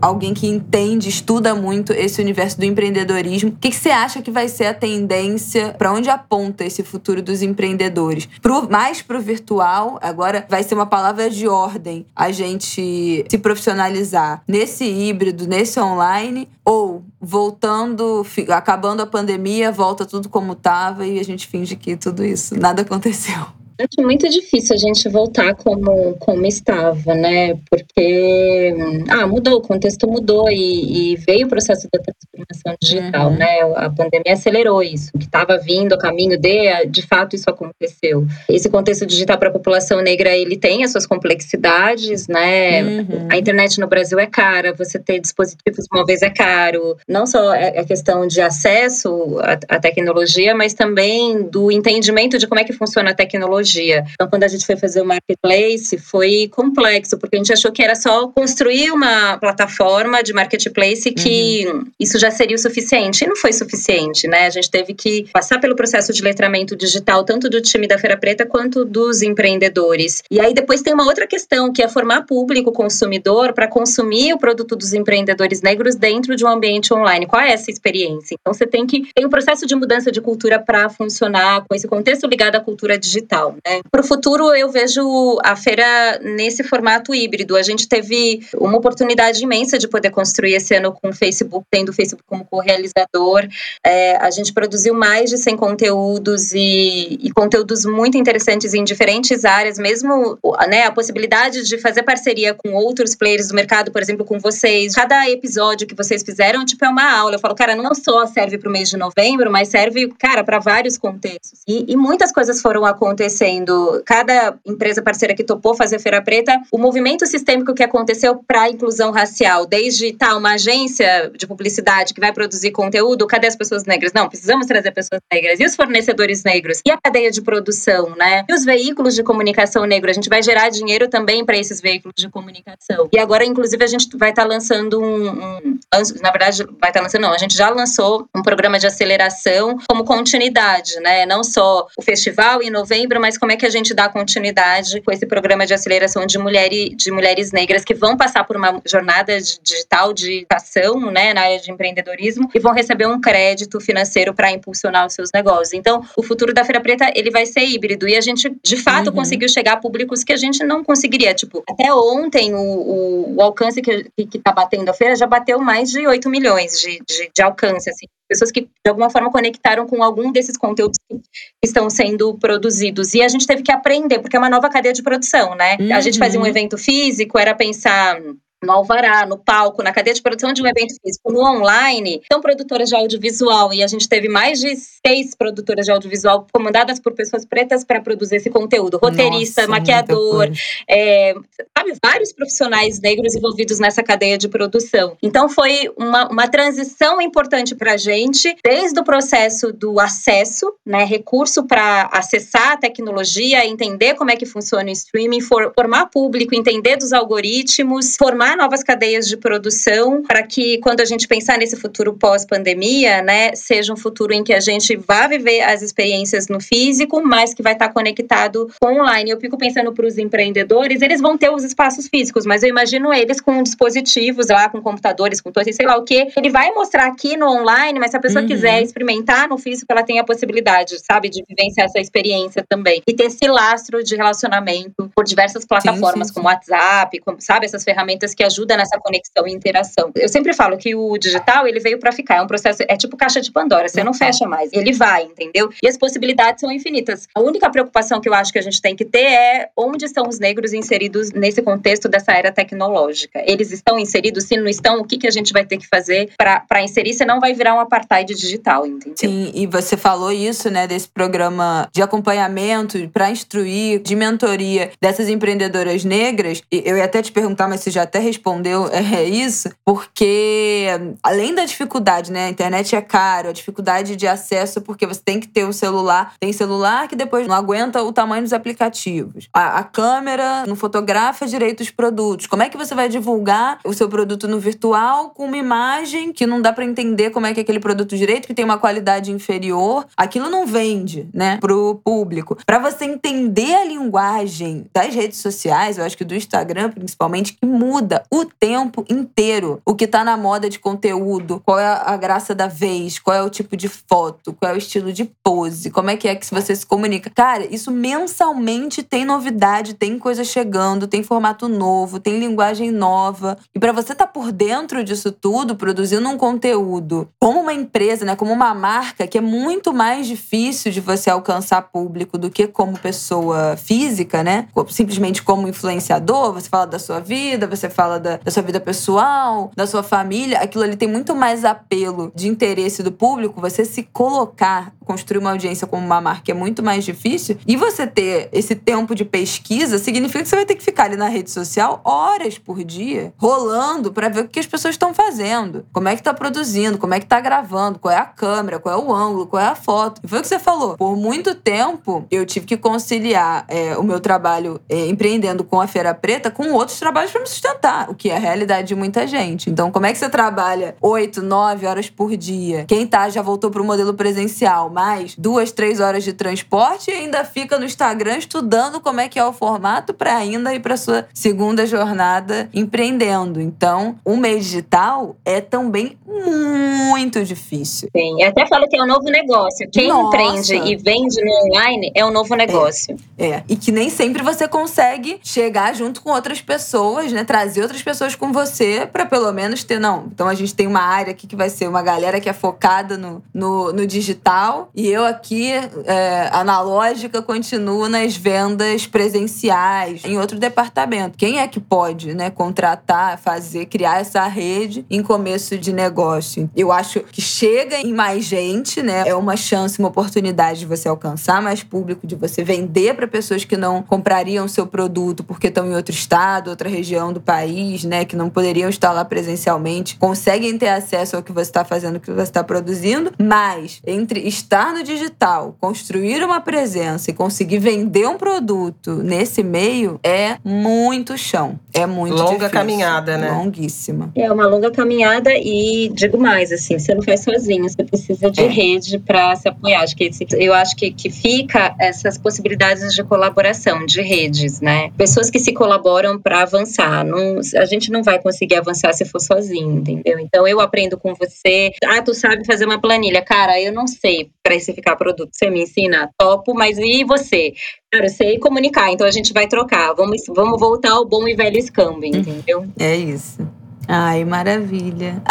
alguém que entende, estuda muito esse universo do empreendedorismo. O que, que você acha que vai ser a tendência? Para onde aponta esse futuro dos empreendedores? Pro, mais pro virtual, agora vai ser uma palavra de ordem a gente se profissionalizar nesse híbrido, nesse online, ou voltando, acabando a pandemia, volta tudo como estava e a gente finge que tudo isso, nada aconteceu. Acho muito difícil a gente voltar como, como estava, né? Porque ah, mudou, o contexto mudou e, e veio o processo da transformação digital, uhum. né? A pandemia acelerou isso. Que estava vindo a caminho de, de fato, isso aconteceu. Esse contexto digital para a população negra, ele tem as suas complexidades, né? Uhum. A internet no Brasil é cara, você ter dispositivos móveis é caro. Não só a é, é questão de acesso à, à tecnologia, mas também do entendimento de como é que funciona a tecnologia tecnologia. Então, quando a gente foi fazer o marketplace, foi complexo, porque a gente achou que era só construir uma plataforma de marketplace que uhum. isso já seria o suficiente. E não foi suficiente, né? A gente teve que passar pelo processo de letramento digital, tanto do time da Feira Preta quanto dos empreendedores. E aí depois tem uma outra questão, que é formar público consumidor para consumir o produto dos empreendedores negros dentro de um ambiente online. Qual é essa experiência? Então, você tem que. Tem um processo de mudança de cultura para funcionar com esse contexto ligado à cultura digital. Né? Para o futuro, eu vejo a feira nesse formato híbrido. A gente teve uma oportunidade imensa de poder construir esse ano com o Facebook, tendo o Facebook como co-realizador. É, a gente produziu mais de 100 conteúdos e, e, conteúdos muito interessantes em diferentes áreas, mesmo né, a possibilidade de fazer parceria com outros players do mercado, por exemplo, com vocês. Cada episódio que vocês fizeram, tipo, é uma aula. Eu falo, cara, não só serve para o mês de novembro, mas serve, cara, para vários contextos. E, e muitas coisas foram acontecendo acontecendo, cada empresa parceira que topou fazer Feira Preta, o movimento sistêmico que aconteceu para a inclusão racial, desde tá, uma agência de publicidade que vai produzir conteúdo, cadê as pessoas negras? Não, precisamos trazer pessoas negras. E os fornecedores negros? E a cadeia de produção, né? E os veículos de comunicação negro? A gente vai gerar dinheiro também para esses veículos de comunicação. E agora, inclusive, a gente vai estar tá lançando um, um, Na verdade, vai estar tá lançando, não, a gente já lançou um programa de aceleração como continuidade, né? Não só o festival em novembro, mas mas como é que a gente dá continuidade com esse programa de aceleração de, mulheres de mulheres negras que vão passar por uma jornada digital de ação, né, na área de empreendedorismo e vão receber um crédito financeiro para impulsionar os seus negócios. Então, o futuro da Feira Preta, ele vai ser híbrido e a gente, de fato, uhum. conseguiu chegar a públicos que a gente não conseguiria. Tipo, até ontem, o, o, o alcance que, que, tá batendo a feira já bateu mais de 8 milhões de, de, de alcance, assim, pessoas que de alguma forma conectaram com algum desses conteúdos que estão sendo produzidos. E a gente teve que aprender, porque é uma nova cadeia de produção, né? Uhum. A gente fazia um uhum. evento físico, era pensar no alvará, no palco, na cadeia de produção de um evento físico, no online, são produtoras de audiovisual e a gente teve mais de seis produtoras de audiovisual comandadas por pessoas pretas para produzir esse conteúdo. Roteirista, Nossa, maquiador, é, sabe, vários profissionais negros envolvidos nessa cadeia de produção. Então foi uma, uma transição importante para a gente, desde o processo do acesso, né, recurso para acessar a tecnologia, entender como é que funciona o streaming, for, formar público, entender dos algoritmos, formar novas cadeias de produção para que quando a gente pensar nesse futuro pós-pandemia, né, seja um futuro em que a gente vá viver as experiências no físico, mas que vai estar conectado com online. Eu fico pensando para os empreendedores, eles vão ter os espaços físicos, mas eu imagino eles com dispositivos lá, com computadores, com torres, sei lá o que. Ele vai mostrar aqui no online, mas se a pessoa uhum. quiser experimentar no físico, ela tem a possibilidade, sabe, de vivenciar essa experiência também. E ter esse lastro de relacionamento por diversas plataformas, sim, sim, sim. como WhatsApp, como, sabe, essas ferramentas que ajuda nessa conexão e interação. Eu sempre falo que o digital, ele veio para ficar, é um processo, é tipo caixa de Pandora, você não fecha mais, ele vai, entendeu? E as possibilidades são infinitas. A única preocupação que eu acho que a gente tem que ter é onde estão os negros inseridos nesse contexto dessa era tecnológica. Eles estão inseridos, se não estão, o que, que a gente vai ter que fazer para inserir, senão vai virar um apartheid digital, entendeu? Sim, e você falou isso, né, desse programa de acompanhamento para instruir, de mentoria dessas empreendedoras negras. E eu ia até te perguntar, mas você já até respondeu é isso, porque além da dificuldade, né? A internet é caro, a dificuldade de acesso, porque você tem que ter o celular. Tem celular que depois não aguenta o tamanho dos aplicativos. A, a câmera não fotografa direito os produtos. Como é que você vai divulgar o seu produto no virtual com uma imagem que não dá para entender como é que é aquele produto direito, que tem uma qualidade inferior? Aquilo não vende, né, pro público. Para você entender a linguagem das redes sociais, eu acho que do Instagram principalmente, que muda muda o tempo inteiro. O que tá na moda de conteúdo, qual é a graça da vez, qual é o tipo de foto, qual é o estilo de pose, como é que é que você se comunica. Cara, isso mensalmente tem novidade, tem coisa chegando, tem formato novo, tem linguagem nova. E para você tá por dentro disso tudo, produzindo um conteúdo como uma empresa, né, como uma marca, que é muito mais difícil de você alcançar público do que como pessoa física, né? Simplesmente como influenciador, você fala da sua vida, você fala da, da sua vida pessoal, da sua família, aquilo ali tem muito mais apelo de interesse do público, você se colocar, construir uma audiência como uma marca é muito mais difícil. E você ter esse tempo de pesquisa significa que você vai ter que ficar ali na rede social horas por dia, rolando para ver o que as pessoas estão fazendo, como é que tá produzindo, como é que tá gravando, qual é a câmera, qual é o ângulo, qual é a foto. E foi o que você falou. Por muito tempo, eu tive que conciliar é, o meu trabalho é, empreendendo com a Feira Preta com outros trabalhos para me sustentar, o que é a realidade de muita gente. Então, como é que você trabalha oito, nove horas por dia? Quem tá já voltou para o modelo presencial, mais duas, três horas de transporte e ainda fica no Instagram estudando como é que é o formato para ainda ir para sua segunda jornada empreendendo. Então, o meio digital é também muito difícil. Sim, eu até falo que é um novo negócio. Quem Nossa. empreende e vende no online é um novo negócio. É, é, e que nem sempre você consegue chegar junto com outras pessoas, né? Trazer outras pessoas com você para pelo menos ter, não. Então a gente tem uma área aqui que vai ser uma galera que é focada no, no, no digital e eu aqui, é, analógica, continuo nas vendas presenciais, em outro departamento. Quem é que pode, né, contratar, fazer, criar essa rede em começo de negócio? Eu acho que chega em mais gente, né? É uma chance, uma oportunidade de você alcançar mais público, de você vender para pessoas que não comprariam seu produto porque estão em outro estado, outra região do país, né? Que não poderiam estar lá presencialmente, conseguem ter acesso ao que você está fazendo, ao que você está produzindo. Mas entre estar no digital, construir uma presença e conseguir vender um produto nesse meio é muito chão. É muito longa difícil. caminhada, né? Longuíssima. É uma longa caminhada e digo mais, assim, você não faz sozinho, você precisa de é. rede para se apoiar. Acho que eu acho que, que fica essas possibilidades de colaboração, de redes, né? Pessoas que se colaboram para avançar. Não, a gente não vai conseguir avançar se for sozinho, entendeu? Então eu aprendo com você. Ah, tu sabe fazer uma planilha. Cara, eu não sei precificar produto. Você me ensina? Topo, mas e você? Cara, eu sei comunicar, então a gente vai trocar. Vamos, vamos voltar ao bom e velho escambo, entendeu? É isso. Ai, maravilha.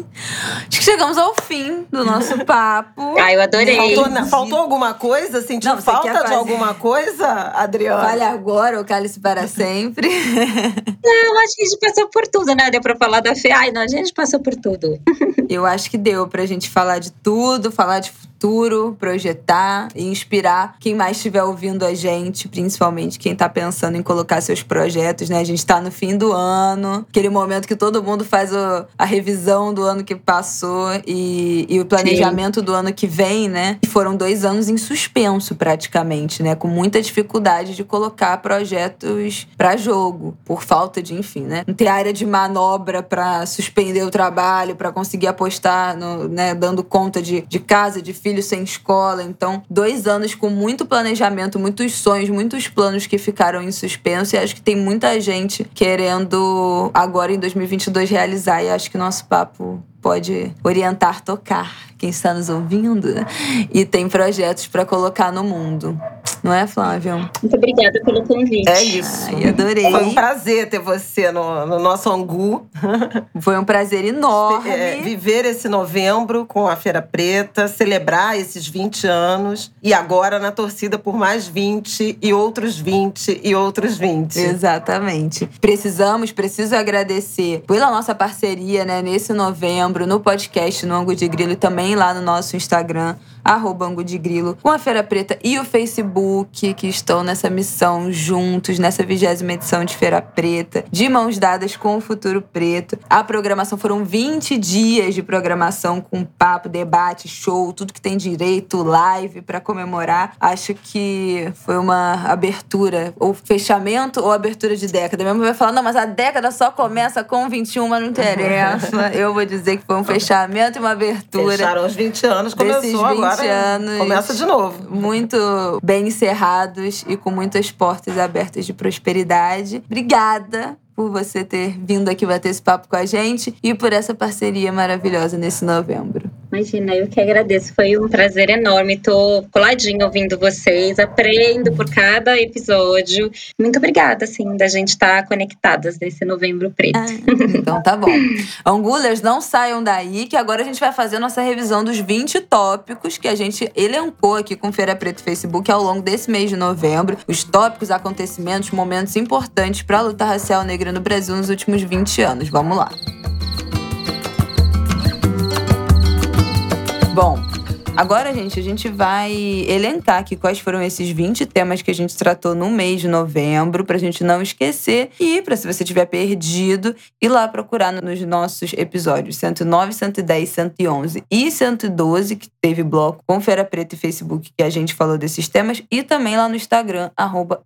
Ai. Acho que chegamos ao fim do nosso papo. Ai, eu adorei. Faltou, faltou alguma coisa? Sentiu Não, falta de alguma coisa, Adriana? Vale agora ou cálice para sempre? Não, acho que a gente passou por tudo, né? Deu pra falar da fé. Ai, não, a gente passou por tudo. eu acho que deu pra gente falar de tudo, falar de futuro, projetar e inspirar quem mais estiver ouvindo a gente, principalmente quem está pensando em colocar seus projetos, né? A gente está no fim do ano, aquele momento que todo mundo faz o, a revisão do ano que passou e, e o planejamento Sim. do ano que vem, né? Foram dois anos em suspenso, praticamente, né? Com muita dificuldade de colocar projetos para jogo, por falta de, enfim, né? Não ter área de manobra para suspender o trabalho, para conseguir apostar, no, né? Dando conta de, de casa, de filho filho sem escola. Então, dois anos com muito planejamento, muitos sonhos, muitos planos que ficaram em suspenso. E acho que tem muita gente querendo agora em 2022 realizar. E acho que nosso papo pode orientar, tocar quem está nos ouvindo e tem projetos para colocar no mundo. Não é, Flávio? Muito obrigada pelo convite. É isso. Ai, adorei. Foi um prazer ter você no, no nosso Angu. Foi um prazer enorme. É, viver esse novembro com a Feira Preta, celebrar esses 20 anos e agora na torcida por mais 20 e outros 20 e outros 20. Exatamente. Precisamos, preciso agradecer pela nossa parceria né, nesse novembro, no podcast no Angu de Grilo e também também lá no nosso Instagram, arroba Ango de Grilo, com a Feira Preta e o Facebook, que estão nessa missão juntos, nessa vigésima edição de Feira Preta, de mãos dadas com o Futuro Preto. A programação foram 20 dias de programação com papo, debate, show, tudo que tem direito, live para comemorar. Acho que foi uma abertura, ou fechamento ou abertura de década. Minha mãe vai falar, não, mas a década só começa com 21, mas não interessa. Eu vou dizer que foi um fechamento e uma abertura. Fecharam os 20 anos, começou agora anos. Começa de novo. Muito bem encerrados e com muitas portas abertas de prosperidade. Obrigada por você ter vindo aqui bater esse papo com a gente e por essa parceria maravilhosa nesse novembro. Imagina, eu que agradeço. Foi um prazer enorme. Tô coladinho ouvindo vocês, aprendo por cada episódio. Muito obrigada, assim, da gente estar tá conectadas nesse novembro preto. Ah, então tá bom. Angulers, não saiam daí, que agora a gente vai fazer nossa revisão dos 20 tópicos que a gente elencou aqui com Feira Preto Facebook ao longo desse mês de novembro. Os tópicos, acontecimentos, momentos importantes para a luta racial negra no Brasil nos últimos 20 anos. Vamos lá. Bom, Agora, gente, a gente vai elencar aqui quais foram esses 20 temas que a gente tratou no mês de novembro, pra gente não esquecer. E pra se você tiver perdido, ir lá procurar nos nossos episódios 109, 110, 111 e 112, que teve bloco com Feira Preta e Facebook, que a gente falou desses temas, e também lá no Instagram, arroba.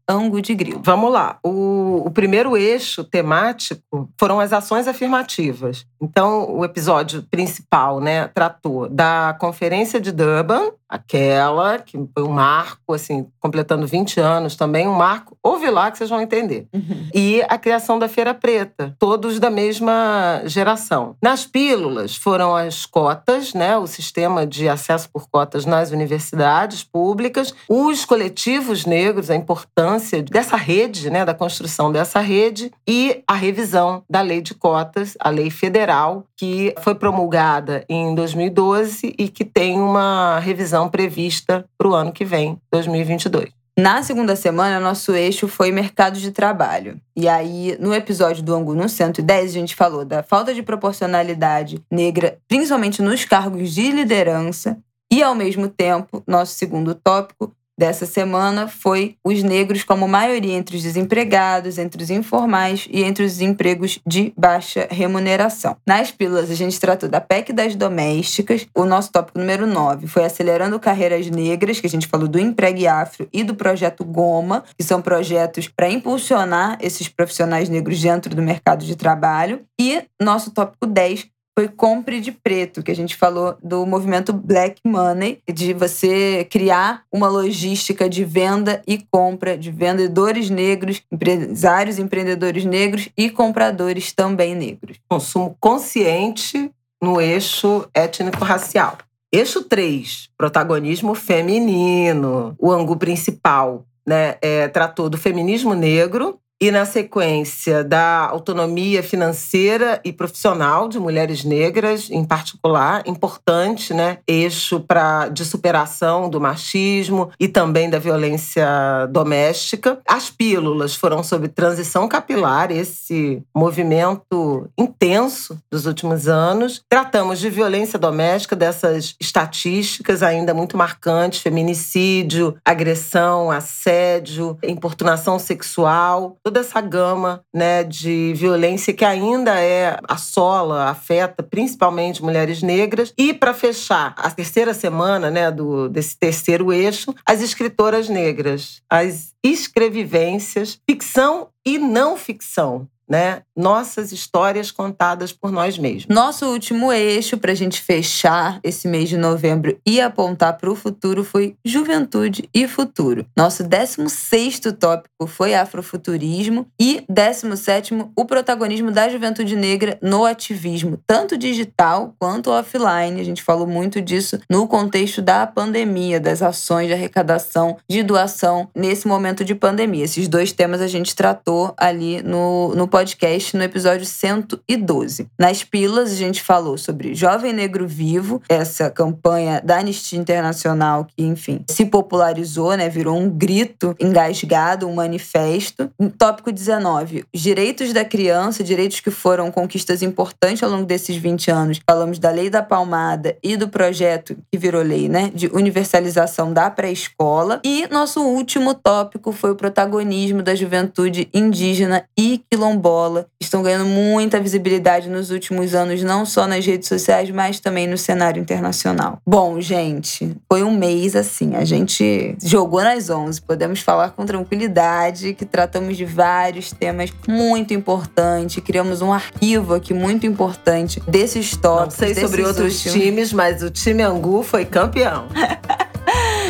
Vamos lá. O, o primeiro eixo temático foram as ações afirmativas. Então, o episódio principal, né, tratou da Conferência de Durban, aquela que foi um marco, assim, completando 20 anos também, um marco. Ouve lá que vocês vão entender. Uhum. E a criação da Feira Preta, todos da mesma geração. Nas pílulas foram as cotas, né, o sistema de acesso por cotas nas universidades públicas, os coletivos negros, a importância dessa rede, né, da construção dessa rede e a revisão da lei de cotas, a lei federal, que foi promulgada em 2012 e que tem uma revisão prevista para o ano que vem, 2022. Na segunda semana, nosso eixo foi mercado de trabalho. E aí, no episódio do Angu no 110, a gente falou da falta de proporcionalidade negra, principalmente nos cargos de liderança. E, ao mesmo tempo, nosso segundo tópico dessa semana foi os negros como maioria entre os desempregados, entre os informais e entre os empregos de baixa remuneração. Nas pílulas, a gente tratou da PEC das domésticas. O nosso tópico número 9 foi acelerando carreiras negras, que a gente falou do Empregue Afro e do projeto Goma, que são projetos para impulsionar esses profissionais negros dentro do mercado de trabalho. E nosso tópico 10 foi Compre de Preto, que a gente falou do movimento Black Money, de você criar uma logística de venda e compra de vendedores negros, empresários, empreendedores negros e compradores também negros. Consumo consciente no eixo étnico-racial. Eixo 3, protagonismo feminino. O ângulo principal né, é, tratou do feminismo negro, e na sequência da autonomia financeira e profissional de mulheres negras, em particular, importante, né, eixo para de superação do machismo e também da violência doméstica. As pílulas foram sobre transição capilar, esse movimento intenso dos últimos anos. Tratamos de violência doméstica, dessas estatísticas ainda muito marcantes, feminicídio, agressão, assédio, importunação sexual toda essa gama né, de violência que ainda é assola, afeta principalmente mulheres negras. E para fechar a terceira semana né, do, desse terceiro eixo, as escritoras negras, as escrevivências, ficção e não ficção né? Nossas histórias contadas por nós mesmos. Nosso último eixo para a gente fechar esse mês de novembro e apontar para o futuro foi juventude e futuro. Nosso 16 tópico foi afrofuturismo e 17 o protagonismo da juventude negra no ativismo, tanto digital quanto offline. A gente falou muito disso no contexto da pandemia, das ações de arrecadação, de doação nesse momento de pandemia. Esses dois temas a gente tratou ali no, no podcast no episódio 112. Nas pilas, a gente falou sobre Jovem Negro Vivo, essa campanha da Anistia Internacional que, enfim, se popularizou, né? Virou um grito engasgado, um manifesto. No tópico 19, os direitos da criança, direitos que foram conquistas importantes ao longo desses 20 anos. Falamos da Lei da Palmada e do projeto que virou lei, né? De universalização da pré-escola. E nosso último tópico foi o protagonismo da juventude indígena e quilombola bola, estão ganhando muita visibilidade nos últimos anos, não só nas redes sociais, mas também no cenário internacional. Bom, gente, foi um mês assim, a gente jogou nas 11, podemos falar com tranquilidade que tratamos de vários temas muito importantes, criamos um arquivo aqui muito importante desses tópicos. Não sei sobre outros times, mas o time Angu foi campeão.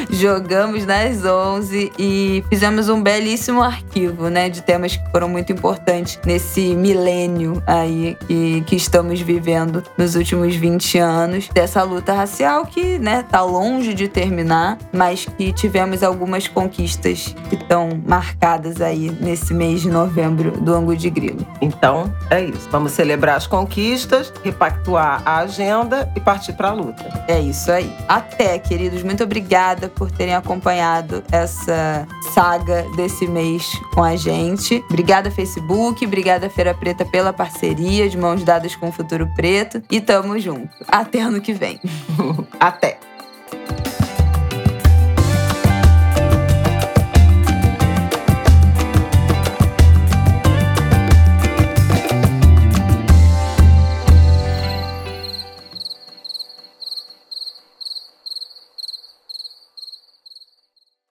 jogamos nas 11 e fizemos um belíssimo arquivo, né, de temas que foram muito importantes nesse milênio aí que, que estamos vivendo nos últimos 20 anos dessa luta racial que, né, tá longe de terminar, mas que tivemos algumas conquistas que estão marcadas aí nesse mês de novembro do Angu de Grilo. Então, é isso. Vamos celebrar as conquistas, repactuar a agenda e partir para a luta. É isso aí. Até, queridos. Muito obrigada por terem acompanhado essa saga desse mês com a gente. Obrigada, Facebook. Obrigada, Feira Preta, pela parceria de mãos dadas com o Futuro Preto. E tamo junto. Até ano que vem. Até.